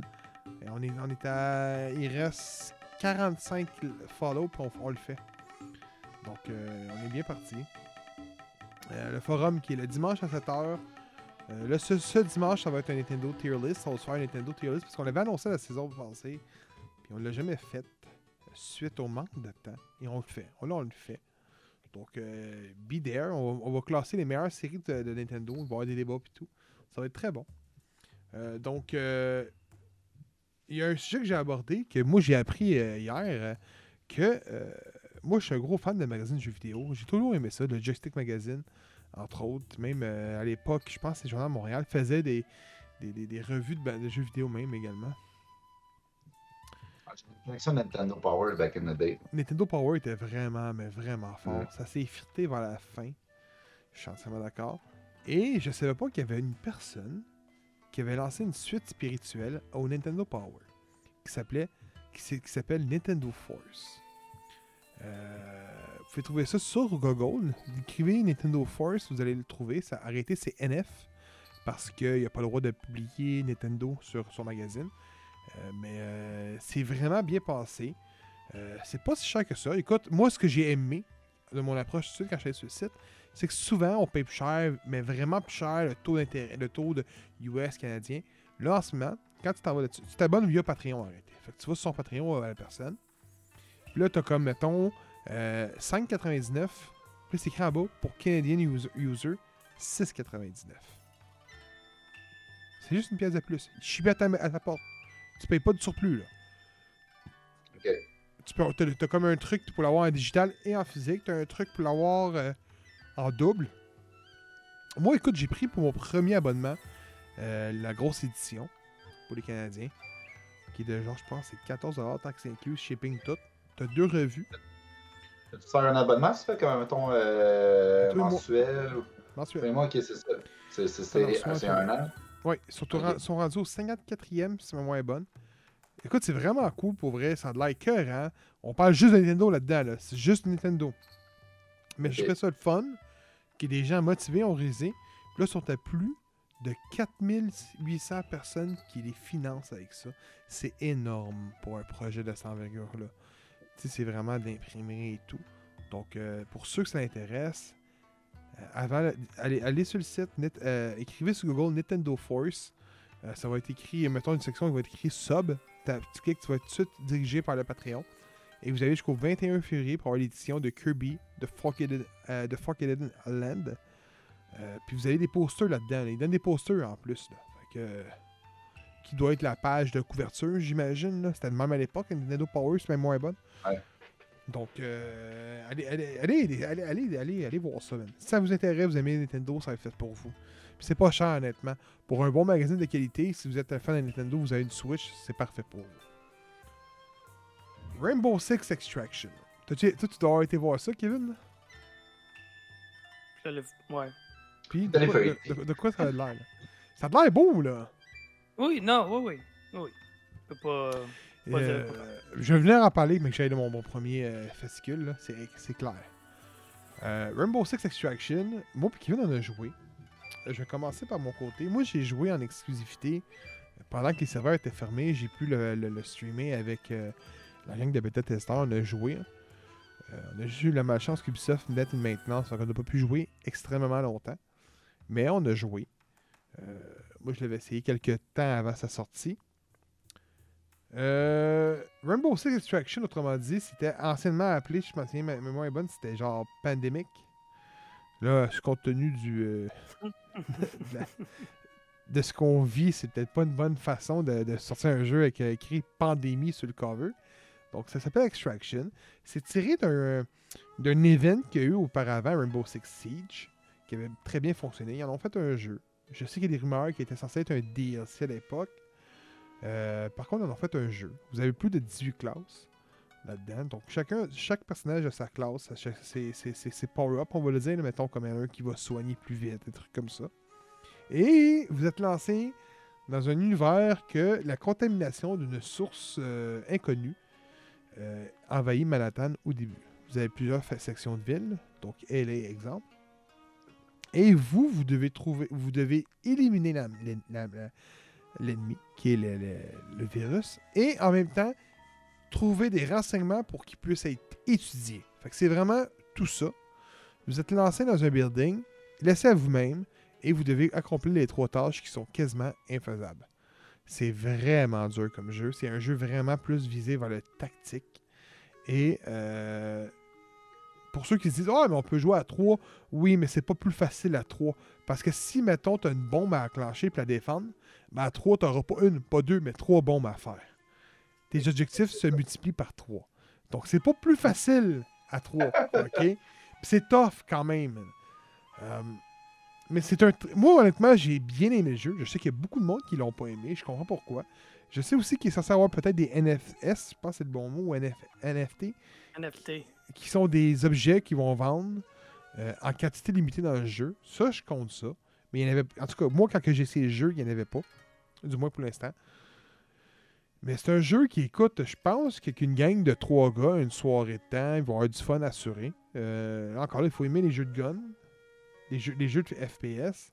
On, est, on est à. Il reste 45 follow, puis on, on le fait. Donc, euh, on est bien parti. Euh, le forum qui est le dimanche à 7h. Euh, ce, dimanche, ça va être un Nintendo Tier List. On va se faire un Nintendo Tier List parce qu'on avait annoncé la saison passée. Puis on l'a jamais fait euh, suite au manque de temps. Et on le fait. Là, on le fait. Donc, euh, be there. On, va- on classer les meilleures séries de, de Nintendo. Il va avoir des débats et tout. Ça va être très bon. Donc, il y a un sujet que j'ai abordé, que moi j'ai appris euh, hier, euh, que euh, moi je suis un gros fan de magazines de jeux vidéo. J'ai toujours aimé ça, le Joystick Magazine, entre autres. Même à l'époque, je pense que les journaux de Montréal faisaient des, des, des- des revues de, jeux vidéo même également. J'ai connexion Nintendo Power back in the day. Nintendo Power était vraiment, mais vraiment fort. Ça s'est effrité vers la fin. Je suis entièrement d'accord. Et je savais pas qu'il y avait une personne qui avait lancé une suite spirituelle au Nintendo Power qui s'appelait qui s'appelle Nintendo Force. Euh, vous pouvez trouver ça sur Google. Vous écrivez Nintendo Force, vous allez le trouver. Ça a arrêté, c'est NF parce qu'il n'y a pas le droit de publier Nintendo sur son magazine. Euh, mais euh, c'est vraiment bien passé. C'est pas si cher que ça. Écoute, moi, ce que j'ai aimé de mon approche tout de suite quand j'étais sur le site, c'est que souvent, on paye plus cher, mais vraiment plus cher le taux d'intérêt, le taux de US canadien. Là, en ce moment, quand tu t'en vas là-dessus, tu t'abonnes via Patreon en réalité. Fait que tu vas sur son Patreon à la personne. Puis là, t'as comme, mettons, euh, 5,99. Puis là, c'est écrit en bas pour Canadian user, user 6,99. C'est juste une pièce de plus. Il chie à ta, à ta porte. Tu payes pas de surplus, là. Ok. Tu peux, t'as comme un truc pour l'avoir en digital et en physique. T'as un truc pour l'avoir euh, en double. Moi, écoute, j'ai pris pour mon premier abonnement euh, la grosse édition pour les Canadiens. Qui est de genre, je pense, c'est 14$ tant que c'est inclus, shipping tout. T'as deux revues. Tu sors un abonnement, ça fait comme, mettons, euh, mensuel ou. les mois, ok, c'est ça. C'est un an. Oui, ren- sont rendus au 54e, si ma mémoire est bonne. Écoute, c'est vraiment cool pour vrai, ça a de l'air écœurant. On parle juste de Nintendo là-dedans, là. c'est juste Nintendo. Mais je trouve ça le fun, que des gens motivés ont réalisé. Puis là, ils sont à plus de 4800 personnes qui les financent avec ça. C'est énorme pour un projet de cette envergure-là. C'est vraiment de l'imprimerie et tout. Donc, euh, pour ceux que ça intéresse, euh, avant, allez, allez sur le site, net- euh, écrivez sur Google Nintendo Force. Ça va être écrit, mettons une section qui va être écrit sub. Ta- cliques, tu vas être tout de suite dirigé par le Patreon. Et vous avez jusqu'au 21 février pour avoir l'édition de Kirby de Forgotten, euh, Land. Euh, puis vous avez des posters là-dedans. là. Ils donnent des posters en plus. Qui doit être la page de couverture, j'imagine. C'était même à l'époque. Nintendo Power, c'est même moins bonne. Ouais. Donc, euh, allez, allez, allez, allez, allez, allez, allez voir ça, man. Si ça vous intéresse, vous aimez Nintendo, ça va être fait pour vous. Puis c'est pas cher, honnêtement. Pour un bon magazine de qualité, si vous êtes un fan de Nintendo, vous avez une Switch, c'est parfait pour vous. Rainbow Six Extraction. Toi, tu dois avoir été voir ça, Kevin? là? Je l'ai- Ouais. Puis, de quoi, de, de- de quoi ça a l'air, là? Ça a l'air beau, là! Oui, non, oui, oui. Oui. Je peux pas. Euh, je venais en parler, mais que j'avais de mon, mon premier euh, fascicule. C'est, clair. Euh, Rainbow Six Extraction, moi et Kevin on a joué. Je vais commencer par mon côté. Moi, j'ai joué en exclusivité. Pendant que les serveurs étaient fermés, j'ai pu le, le- le streamer avec euh, la gang de bêta testeurs. On a joué. Euh, on a juste eu la malchance qu'Ubisoft mette une maintenance. Donc on n'a pas pu jouer extrêmement longtemps. Mais on a joué. Moi, je l'avais essayé quelques temps avant sa sortie. Euh, Rainbow Six Extraction, autrement dit, c'était anciennement appelé, je me souviens, ma mémoire est bonne, c'était genre Pandemic. Là, compte tenu du. euh, de, la- de ce qu'on vit, c'est peut-être pas une bonne façon de, de sortir un jeu avec euh, écrit Pandémie sur le cover. Donc, ça s'appelle Extraction. C'est tiré d'un d'un event qu'il y a eu auparavant, Rainbow Six Siege, qui avait très bien fonctionné. Ils en ont fait un jeu. Je sais qu'il y a des rumeurs qui étaient censé être un DLC à l'époque. Euh, par contre, ils en fait un jeu. Vous avez plus de 18 classes là-dedans. Donc, chacun, chaque personnage a sa classe, ses power-up, on va le dire. mettons comme un qui va soigner plus vite, des trucs comme ça. Et vous êtes lancé dans un univers que la contamination d'une source euh, inconnue euh, envahit Manhattan au début. Vous avez plusieurs sections de ville, donc LA exemple. Et vous, vous devez trouver, vous devez éliminer l'ennemi, qui est le, virus, et en même temps trouver des renseignements pour qu'il puisse être étudié. Fait que c'est vraiment tout ça. Vous êtes lancé dans un building, laissé à vous-même, et vous devez accomplir les trois tâches qui sont quasiment infaisables. C'est vraiment dur comme jeu. C'est un jeu vraiment plus visé vers le tactique. Et euh, pour ceux qui se disent Ah, mais on peut jouer à 3, oui, mais c'est pas plus facile à 3. Parce que si, mettons, tu as une bombe à enclencher et à défendre, ben à 3, tu n'auras pas une, pas deux, mais trois bombes à faire. Tes objectifs se multiplient par 3. Donc, c'est pas plus facile à 3. OK? c'est tough quand même. Euh, mais c'est un. Moi, honnêtement, j'ai bien aimé le jeu. Je sais qu'il y a beaucoup de monde qui l'ont pas aimé. Je comprends pourquoi. Je sais aussi qu'il est censé avoir peut-être des NFS, je pense que c'est le bon mot, ou NFT. NFT. Qui sont des objets qui vont vendre euh, en quantité limitée dans le jeu. Ça, je compte ça. Mais il y en avait. En tout cas, moi, quand j'ai essayé le jeu, il n'y en avait pas. Du moins pour l'instant. Mais c'est un jeu qui écoute, je pense qu'une gang de trois gars, une soirée de temps, ils vont avoir du fun assuré. Euh, encore là, il faut aimer les jeux de gun les jeux, les jeux de FPS,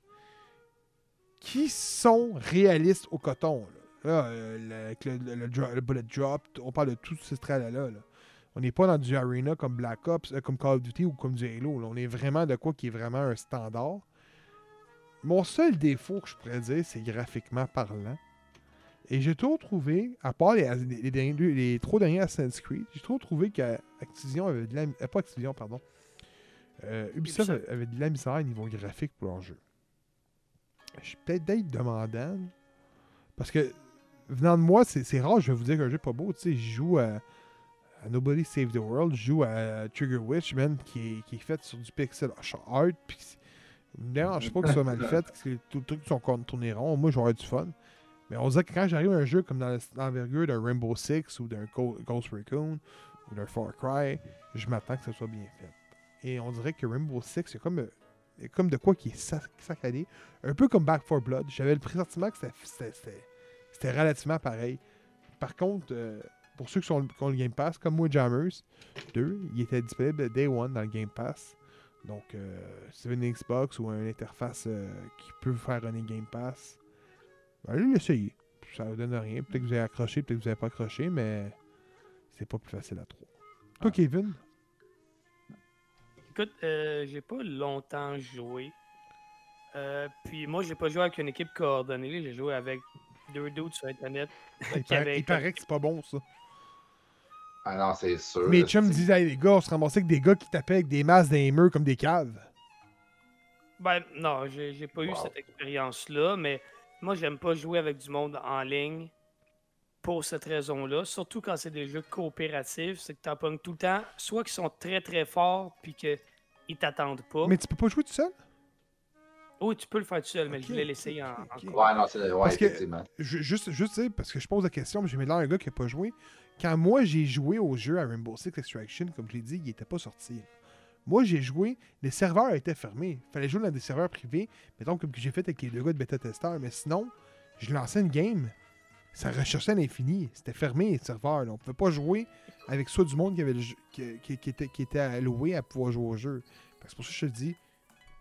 qui sont réalistes au coton. Là. Euh, le, bullet drop, on parle de tout ce tralala. Là. On n'est pas dans du arena comme Black Ops, euh, comme Call of Duty ou comme du Halo. On est vraiment de quoi qui est vraiment un standard. Mon seul défaut que je pourrais dire, c'est graphiquement parlant. Et j'ai toujours trouvé, à part les, les, les, trois derniers Assassin's Creed, j'ai toujours trouvé qu'Activision avait de la. Euh, pas Activision, pardon. Euh, Ubisoft, avait de la misère au niveau graphique pour leur jeu. Je suis peut-être d'être demandant. Parce que, venant de moi, c'est rare, je vais vous dire qu'un jeu n'est pas beau. Tu sais, je joue à, Nobody Save the World, joue à Trigger Witch, man, qui est, qui est fait sur du pixel art. Puis, me dérange pas que ce soit mal fait, que tous les trucs sont tournés ronds. Moi, j'aurais du fun. Mais on dirait que quand j'arrive à un jeu comme dans l'envergure d'un Rainbow Six ou d'un Ghost Recon ou d'un Far Cry, je m'attends que ce soit bien fait. Et on dirait que Rainbow Six, c'est comme, comme de quoi qui est saccadé. Un peu comme Back 4 Blood. J'avais le pressentiment que c'était relativement pareil. Par contre, euh, pour ceux qui, sont, ont le Game Pass, comme moi, Jammers 2, il était disponible Day One dans le Game Pass. Donc, euh, si vous avez une Xbox ou une interface euh, qui peut faire un Game Pass, ben, allez l'essayer. Ça ne vous donne rien. Peut-être que vous avez accroché, peut-être que vous n'avez pas accroché, mais c'est pas plus facile à trouver. Toi, ah. Kevin? Écoute, euh, j'ai pas longtemps joué. Euh, puis moi, j'ai pas joué avec une équipe coordonnée. J'ai joué avec deux doutes sur Internet. Il, paraît, que c'est pas bon, ça. Ah non, c'est sûr. Mais tu me disais, les gars, on se ramassait avec des gars qui tapaient avec des masses des murs comme des caves. Ben non, j'ai pas eu cette expérience-là, mais moi, j'aime pas jouer avec du monde en ligne pour cette raison-là, surtout quand c'est des jeux coopératifs, c'est que tu pognes tout le temps, soit qu'ils sont très très forts puis qu'ils t'attendent pas. Mais tu peux pas jouer tout seul? Oui, tu peux le faire tout seul, mais je voulais l'essayer en, Ouais, non, c'est ouais, effectivement. juste, juste parce que je pose la question, mais j'ai mis là un gars qui a pas joué. Quand moi j'ai joué au jeu à Rainbow Six Extraction, comme je l'ai dit, il était pas sorti. Moi, j'ai joué, les serveurs étaient fermés. Il fallait jouer dans des serveurs privés, mettons comme que j'ai fait avec les deux gars de bêta tester, mais sinon, je lançais une game, ça recherchait à l'infini. C'était fermé, les serveurs. On ne pouvait pas jouer avec soit du monde qui, avait qui, était, qui était alloué à pouvoir jouer au jeu. C'est pour ça que je te dis,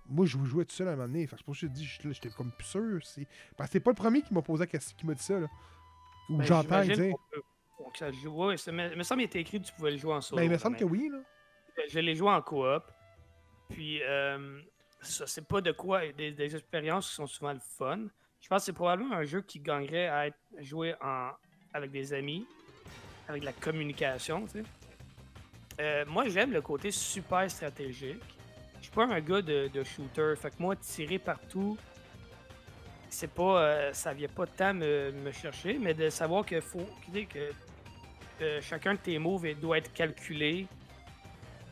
moi, je jouais tout seul à un moment donné. C'est pour ça que je te dis, j'étais comme plus sûr. Parce que c'est pas le premier qui m'a posé la question, qui m'a dit ça. Là. Ou ben, j'entends dire. Donc, ça joue, ouais, mais, me semble qu'il était écrit que tu pouvais le jouer en solo. Ben, il me semble que oui. Là. Je l'ai joué en coop. Puis, euh, ça, c'est pas de quoi. Des, des expériences qui sont souvent le fun. Je pense que c'est probablement un jeu qui gagnerait à être joué en, avec des amis, avec la communication. Tu sais. Euh, moi, j'aime le côté super stratégique. Je suis pas un gars de, shooter. Fait que moi, tirer partout, c'est pas. Euh, ça vient pas tant me, me chercher, mais de savoir qu'il faut. Que, euh, chacun de tes moves doit être calculé,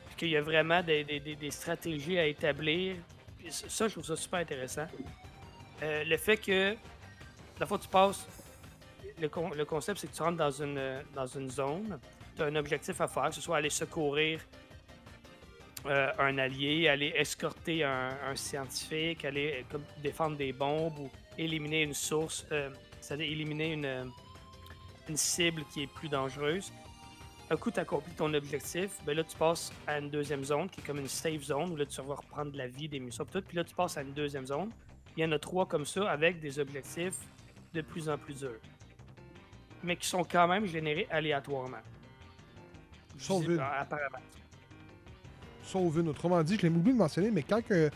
puis qu'il y a vraiment des, stratégies à établir. Ça, je trouve ça super intéressant. Euh, le fait que, la fois tu passes, le, con- le concept, c'est que tu rentres dans une, zone, tu as un objectif à faire, que ce soit aller secourir euh, un allié, aller escorter un, scientifique, aller défendre des bombes ou éliminer une source, c'est-à-dire éliminer une, une cible qui est plus dangereuse. Un coup, tu accomplis ton objectif, ben là, tu passes à une deuxième zone qui est comme une safe zone où là, tu vas reprendre de la vie, des munitions, tout. Puis là, tu passes à une deuxième zone. Il y en a trois comme ça avec des objectifs de plus en plus durs. Mais qui sont quand même générés aléatoirement. Sauf une. Apparemment. Sauf une. Autrement dit, je l'ai oublié de mentionner, mais quand que,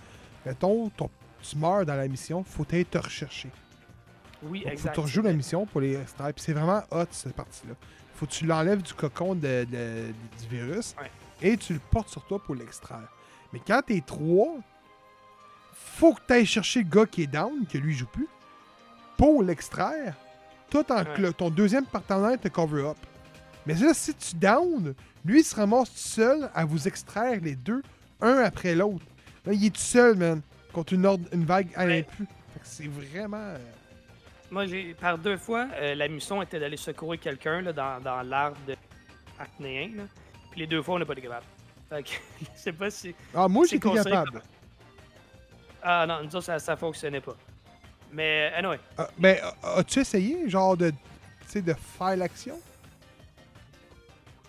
mettons, ton- tu meurs dans la mission, faut être te rechercher. Oui, Donc, faut exact. que tu rejoues la mission pour les extraire. Puis c'est vraiment hot, cette partie-là. Faut que tu l'enlèves du cocon de- de- du virus Ouais. et tu le portes sur toi pour l'extraire. Mais quand t'es trois, faut que tu ailles chercher le gars qui est down, que lui joue plus, pour l'extraire. Tout en Ouais. ton deuxième partenaire te cover up. Mais là, si tu down, lui, il se ramasse tout seul à vous extraire les deux, un après l'autre. Là, il est tout seul, man, contre une, ordre- une vague à Ouais. que c'est vraiment. Euh, Moi, j'ai par deux fois, euh, la mission était d'aller secourir quelqu'un là, dans, dans l'arbre de acnéen. là. Puis les deux fois, on n'a pas été capable. Fait que, je sais pas si. Ah, moi, C'est j'étais capable. Ah non, nous autres, ça, ça fonctionnait pas. Mais, anyway, Ah, ben, a- as-tu essayé, genre, de, tu sais, de faire l'action?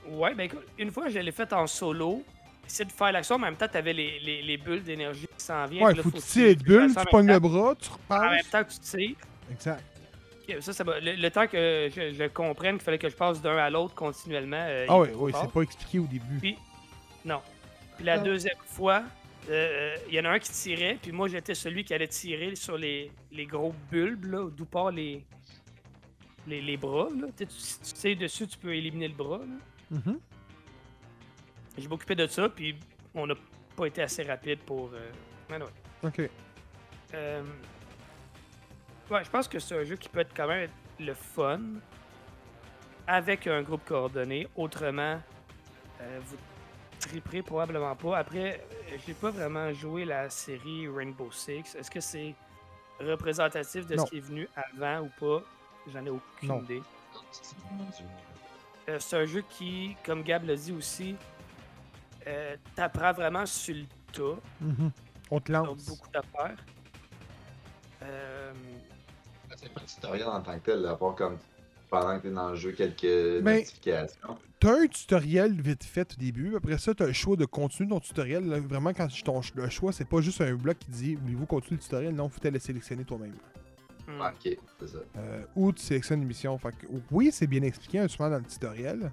ouais, ben écoute, une fois, je l'ai fait en solo. Essayer de faire l'action, mais en même temps, t'avais les, les, les bulles d'énergie qui s'en viennent. Ouais, là, faut tu tires de tu pognes le bras, tu En même repasses. temps tu tires. Exact. Ça, ça va. Le, le temps que je, je comprenne qu'il fallait que je passe d'un à l'autre continuellement. euh, Ah oui, oui, c'est pas expliqué au début. Puis, non. Puis la deuxième fois, euh, il y en a un qui tirait, puis moi j'étais celui qui allait tirer sur les, les gros bulbes, là, d'où part les, les, les bras. Là. Tu, si tu sais dessus, tu peux éliminer le bras. là. Mhm. Je m'occupais de ça, puis on n'a pas été assez rapide pour. euh, mais ouais. Ok. Euh, ouais, je pense que c'est un jeu qui peut être quand même le fun avec un groupe coordonné. Autrement, euh, vous triperez probablement pas. Après, euh, j'ai pas vraiment joué la série Rainbow Six. Est-ce que c'est représentatif de Non. ce qui est venu avant ou pas? J'en ai aucune Non. idée. Euh, c'est un jeu qui, comme Gab l'a dit aussi, euh, t'apprend vraiment sur le tas. Mhm. On te lance. beaucoup d'affaires. Euh, pas un tutoriel en tant que tel, à part comme pendant que t'es dans le jeu, quelques Ben, notifications. T'as un tutoriel vite fait au début. Après ça, t'as le choix de continuer ton tutoriel. Là, vraiment, quand je ton le choix, c'est pas juste un bloc qui dit Voulez-vous continuer le tutoriel? Non, faut le sélectionner toi-même. hmm. Ah, Ok, c'est ça. Euh, ou tu sélectionnes une mission. Fait que, oui, c'est bien expliqué, un souvent dans le tutoriel.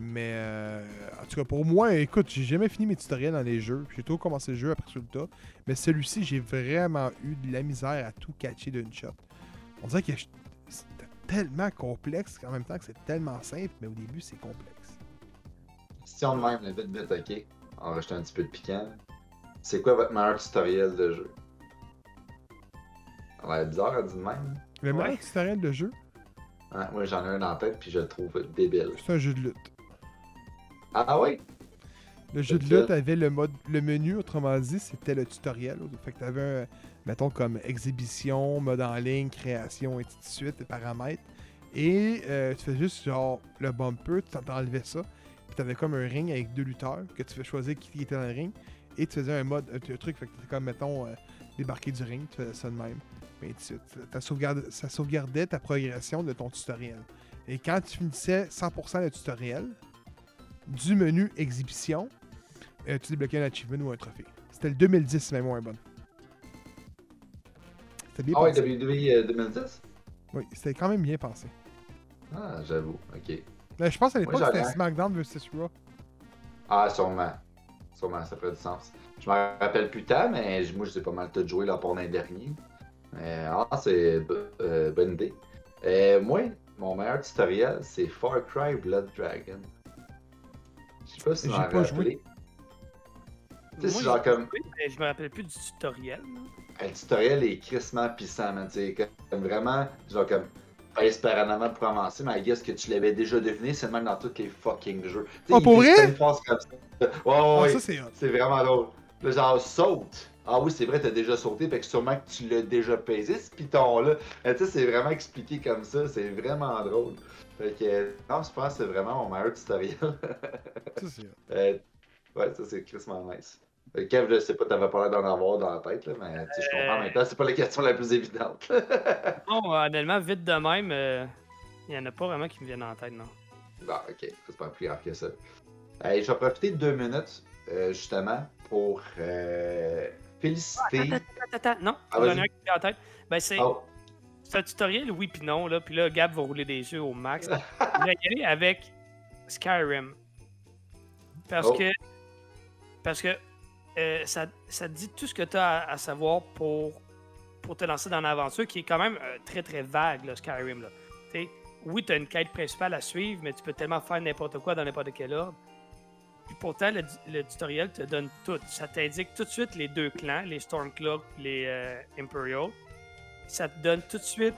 Mais euh, en tout cas, pour moi, écoute, j'ai jamais fini mes tutoriels dans les jeux. J'ai toujours commencé le jeu après sur le tas. Mais celui-ci, j'ai vraiment eu de la misère à tout catcher d'une shot. On dirait que c'était tellement complexe qu'en même temps que c'est tellement simple, mais au début, c'est complexe. Question de même, là, vite, vite, ok. On va rajouter un petit peu de piquant. C'est quoi votre meilleur tutoriel de jeu? Ça a bizarre à dire de même. Le Ouais. meilleur tutoriel de jeu, Hein, moi, j'en ai un la tête, puis je le trouve débile. c'est un jeu de lutte. Ah oui? Le jeu de lutte avait le mode, le menu, autrement dit, c'était le tutoriel. Fait que t'avais un, mettons, comme exhibition, mode en ligne, création, et ainsi de suite, et paramètres. Et euh, tu fais juste, genre, le bumper, tu t'enlevais ça. Puis t'avais comme un ring avec deux lutteurs, que tu fais choisir qui était dans le ring. Et tu faisais un mode, un, un truc, fait que t'étais comme, mettons, euh, débarquer du ring, tu faisais ça de même. De suite. Ta sauvegarde- ça sauvegardait ta progression de ton tutoriel. Et quand tu finissais 100% le tutoriel, du menu exhibition, euh, tu débloquais un achievement ou un trophée. C'était le 2010, même moins bonne. C'était bien Ah oui, pensé. WWE euh, 2010? Oui, c'était quand même bien pensé. Ah, j'avoue, ok. Mais je pense qu'à l'époque, c'était SmackDown vs Raw. Ah, sûrement. Sûrement, ça ferait du sens. Je me rappelle plus tant, mais moi, j'ai pas mal tout joué là pour l'an dernier. Mais, ah, c'est euh, bonne idée. Euh, moi, mon meilleur tutoriel, c'est Far Cry Blood Dragon. Je sais pas si vous J'ai en pas joué. Tu sais, c'est genre comme. mais je me rappelle plus du tutoriel. là. Le tutoriel est crissement puissant, man. Tu sais, comme vraiment, genre comme. Space Paranama pour commencer, mais I guess que tu l'avais déjà deviné, c'est le même dans tous les fucking jeux. Ah, pour il fait vrai? une phrase comme ça. Ouais, ouais, Ah, ouais. c'est vraiment drôle. Là, genre, saute. Ah oui, c'est vrai, t'as déjà sauté, fait que sûrement que tu l'as déjà pesé, ce piton-là. Mais Tu sais, c'est vraiment expliqué comme ça, c'est vraiment drôle. Fait que, non, je pense que c'est vraiment mon meilleur tutoriel. Ça, c'est. Euh, ouais, ça, c'est Christmas nice. Euh, Kev, je sais pas, t'avais pas l'air d'en avoir dans la tête, là, mais je comprends en même temps, c'est pas la question la plus évidente. Non, honnêtement, vite de même, euh, il y en a pas vraiment qui me viennent en tête, non. Bon, ok, c'est pas plus grave que ça. Je vais profiter de deux minutes, euh, justement, pour euh, féliciter. Attends, attends, attends, non, Ah, j'en ai un qui me vient en tête. Ben, c'est Oh, c'est un tutoriel, oui puis non, là, puis là, Gab va rouler des yeux au max. Je vais y aller avec Skyrim. Parce Oh. que. Parce que euh, ça, te dit tout ce que tu as à, savoir pour, pour te lancer dans l'aventure, qui est quand même euh, très très vague, là, Skyrim. Là. Oui, tu as une quête principale à suivre, mais tu peux tellement faire n'importe quoi dans n'importe quel ordre. Puis pourtant, le, tutoriel te donne tout. Ça t'indique tout de suite les deux clans, les Stormcloak les euh, Imperial. Ça te donne tout de suite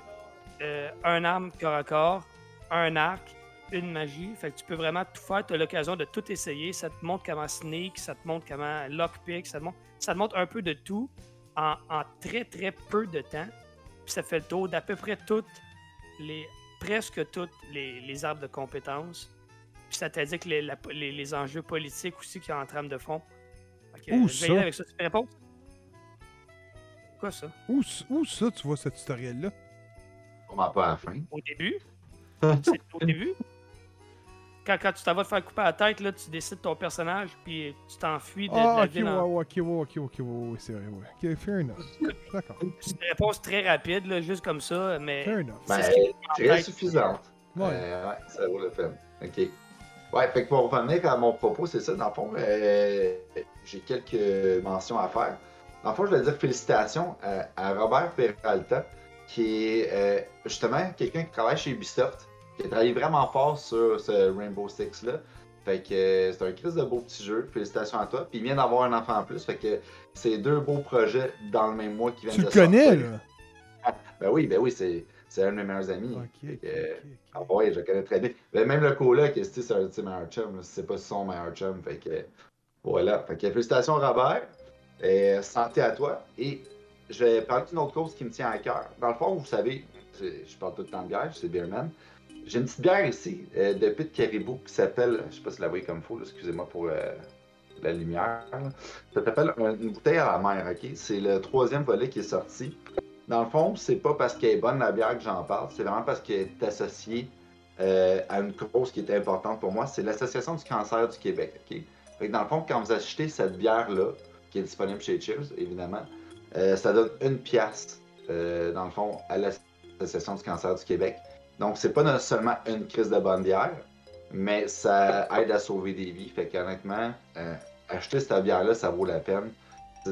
un arme corps à corps, un arc, une magie. Fait que tu peux vraiment tout faire. Tu as l'occasion de tout essayer. Ça te montre comment sneak, ça te montre comment lockpick, ça te montre, ça te montre un peu de tout en, en très très peu de temps. Puis ça fait le tour d'à peu près toutes les presque toutes les, les arbres de compétences. Puis ça t'indique les, la- les, les enjeux politiques aussi y a en trame de fond. Fait que, Où ça? avec ça. Tu réponds? Quoi ça? Où, où ça, tu vois ce tutoriel-là? sûrement pas à la fin. Au début? C'est au début? Quand, quand tu t'en vas te faire couper la tête, là, tu décides ton personnage, puis tu t'enfuis de, de Ah, la ok, ville. ouais, en- ouais, ok, ouais, ok, ok, ouais, ouais, c'est vrai, ouais. Ok, fair enough. D'accord. C'est une réponse très rapide, là, juste comme ça, mais Fair enough. C'est Ben, très tête. suffisante. Ouais. Euh, ouais, ça vaut le peine. OK. Ouais, fait que pour revenir à mon propos, c'est ça, dans le fond, euh, j'ai quelques mentions à faire. Dans le fond, je vais dire félicitations à, à Robert Peralta, qui est euh, justement quelqu'un qui travaille chez Ubisoft, qui a travaillé vraiment fort sur ce Rainbow Six-là. Fait que euh, c'est un crise de beau petit jeu. Félicitations à toi. Puis il vient d'avoir un enfant en plus. Fait que c'est deux beaux projets dans le même mois qui viennent Tu de le connais, sortir. là? Ben oui, ben oui, c'est c'est un de mes meilleurs amis. Ok, ah ouais, je le connais très bien. Ben, même le coloc, tu c'est un de ses meilleurs chums. C'est pas son meilleur chum. Fait que voilà. Fait que félicitations Robert. Et santé à toi. Et je vais parler d'une autre cause qui me tient à cœur. Dans le fond, vous savez, je, je parle tout le temps de bière, c'est Beerman. J'ai une petite bière ici euh, de Pit Caribou qui s'appelle, je sais pas si la voyez comme faux, excusez-moi pour euh, la lumière. Ça s'appelle un- une bouteille à la mer, ok? C'est le troisième volet qui est sorti. Dans le fond, c'est pas parce qu'elle est bonne la bière que j'en parle, c'est vraiment parce qu'elle est associée euh, à une cause qui est importante pour moi, c'est l'Association du cancer du Québec. ok? Fait que dans le fond, quand vous achetez cette bière-là, qui est disponible chez Cheers, évidemment, ça donne une pièce, dans le fond, à l'Association du cancer du Québec. Donc, c'est pas seulement une crise de bonne bière, mais ça aide à sauver des vies. Fait qu'honnêtement, euh, acheter cette bière-là, ça vaut la peine.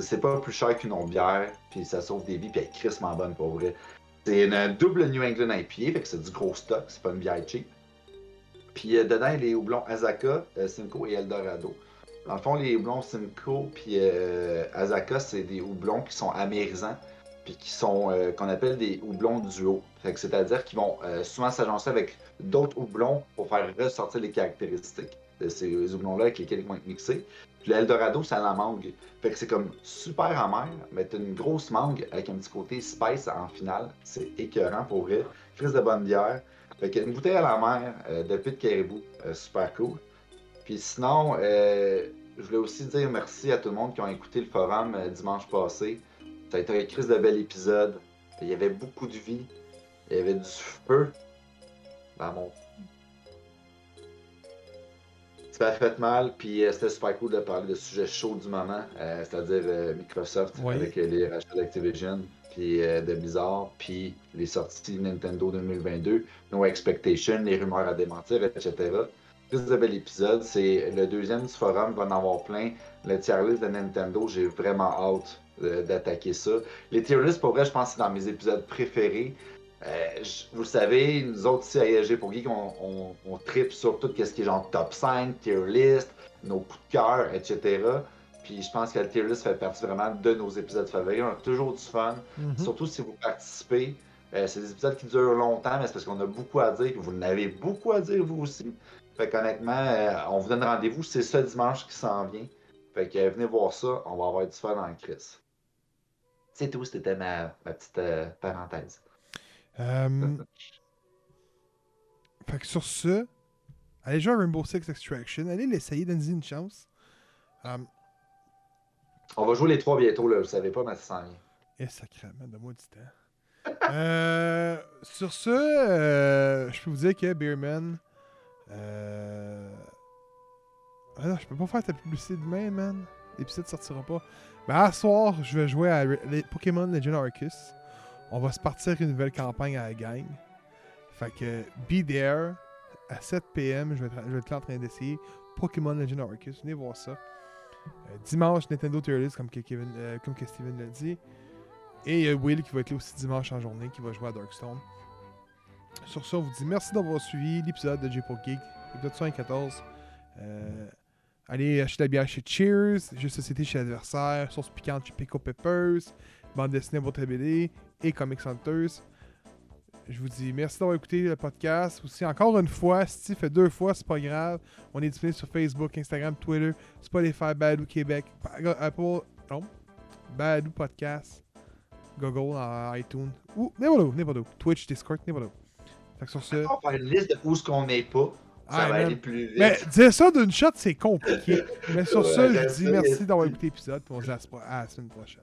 C'est- pas plus cher qu'une autre bière, puis ça sauve des vies, puis elle est crissement bonne pour vrai. C'est une double New England IPA, fait que c'est du gros stock, c'est pas une bière cheap. Puis euh, dedans, il y a les houblons Azaka, euh, Simcoe et Eldorado. Dans le fond, les houblons Simcoe puis euh, Azaka, c'est des houblons qui sont amérisants, puis qui sont, euh, qu'on appelle des houblons duo. C'est-à-dire qu'ils vont euh, souvent s'agencer avec d'autres houblons pour faire ressortir les caractéristiques de ces houblons-là avec lesquels ils vont être mixés. Puis l'Eldorado, c'est à la mangue. Fait que c'est comme super amer, mais t'as une grosse mangue avec un petit côté spice en finale. C'est écœurant pour vrai. Crise de bonne bière. Fait que une bouteille à la mer euh, de Pit Caribou, euh, super cool. Puis sinon, je voulais aussi dire merci à tout le monde qui ont écouté le forum dimanche passé. Ça a été un crise de bel épisode. Il y avait beaucoup de vie. Il y avait du feu dans mon ça a fait mal, puis euh, c'était super cool de parler de sujets chauds du moment, euh, c'est-à-dire euh, Microsoft Oui. avec les rachats d'Activision, puis de Blizzard, puis les sorties Nintendo 2022, No Expectation, les rumeurs à démentir, etc. Plus de bel épisode, c'est le deuxième du forum, il va en avoir plein. Le tier list de Nintendo, j'ai vraiment hâte d'attaquer ça. Les tier lists, pour vrai, je pense que c'est dans mes épisodes préférés. Euh, je- vous le savez, nous autres ici à ESG pour Geek, on, on, on tripe sur tout ce qui est genre top 5, tier list, nos coups de cœur, etc. Puis je pense que le tier list fait partie vraiment de nos épisodes favoris. On a toujours du fun, Mhm. surtout si vous participez. Euh, c'est des épisodes qui durent longtemps, mais c'est parce qu'on a beaucoup à dire. Vous en avez beaucoup à dire, vous aussi. Fait qu'honnêtement, euh, on vous donne rendez-vous. C'est ce dimanche qui s'en vient. Fait que euh, venez voir ça. On va avoir du fun le Chris. C'est tout. C'était ma, ma petite euh, parenthèse. Euh, fait que sur ce, allez jouer à Rainbow Six Extraction. Allez l'essayer, donnez-y une chance. Euh, On va jouer les trois bientôt, là. Vous savez pas, mais ça s'en vient. et sacrément, donne-moi du temps. Euh, sur ce, euh, je peux vous dire que Beerman. Ah non, je peux pas faire ta publicité demain, man. L'épisode sortira pas. Mais à soir, je vais jouer à Pokémon Legend Arceus. On va se partir une nouvelle campagne à la gang. Fait que be there. À 7 pm, je vais, être- là en train d'essayer Pokémon Legend Arceus. Venez voir ça. Euh, dimanche, Nintendo List, comme Kevin, euh, comme Steven l'a dit. Et il y a Will qui va être là aussi dimanche en journée, qui va jouer à Darkstone. Sur ça, on vous dit merci d'avoir suivi l'épisode de J-Pop épisode 74. Euh, allez acheter la bière chez Cheers, jeux société chez Adversaire, sauce piquante chez Pico Peppers, bande dessinée votre BD et Comics Hunters. Je vous dis merci d'avoir écouté le podcast. Aussi, encore une fois, si tu fait deux fois, c'est pas grave. On est disponible sur Facebook, Instagram, Twitter, Spotify, Badou Québec, Apple, non, Badou Podcast, Google, euh, iTunes, ou n'importe où, n'importe où. Twitch, Discord, n'importe où. Fait que sur ce. On va faire une liste de où ce qu'on n'est pas. Ça Ah, va man. aller plus vite. Mais dire ça d'une shot, c'est compliqué. Mais sur Ouais, ça, je dis merci d'avoir écouté l'épisode. On se à la semaine prochaine.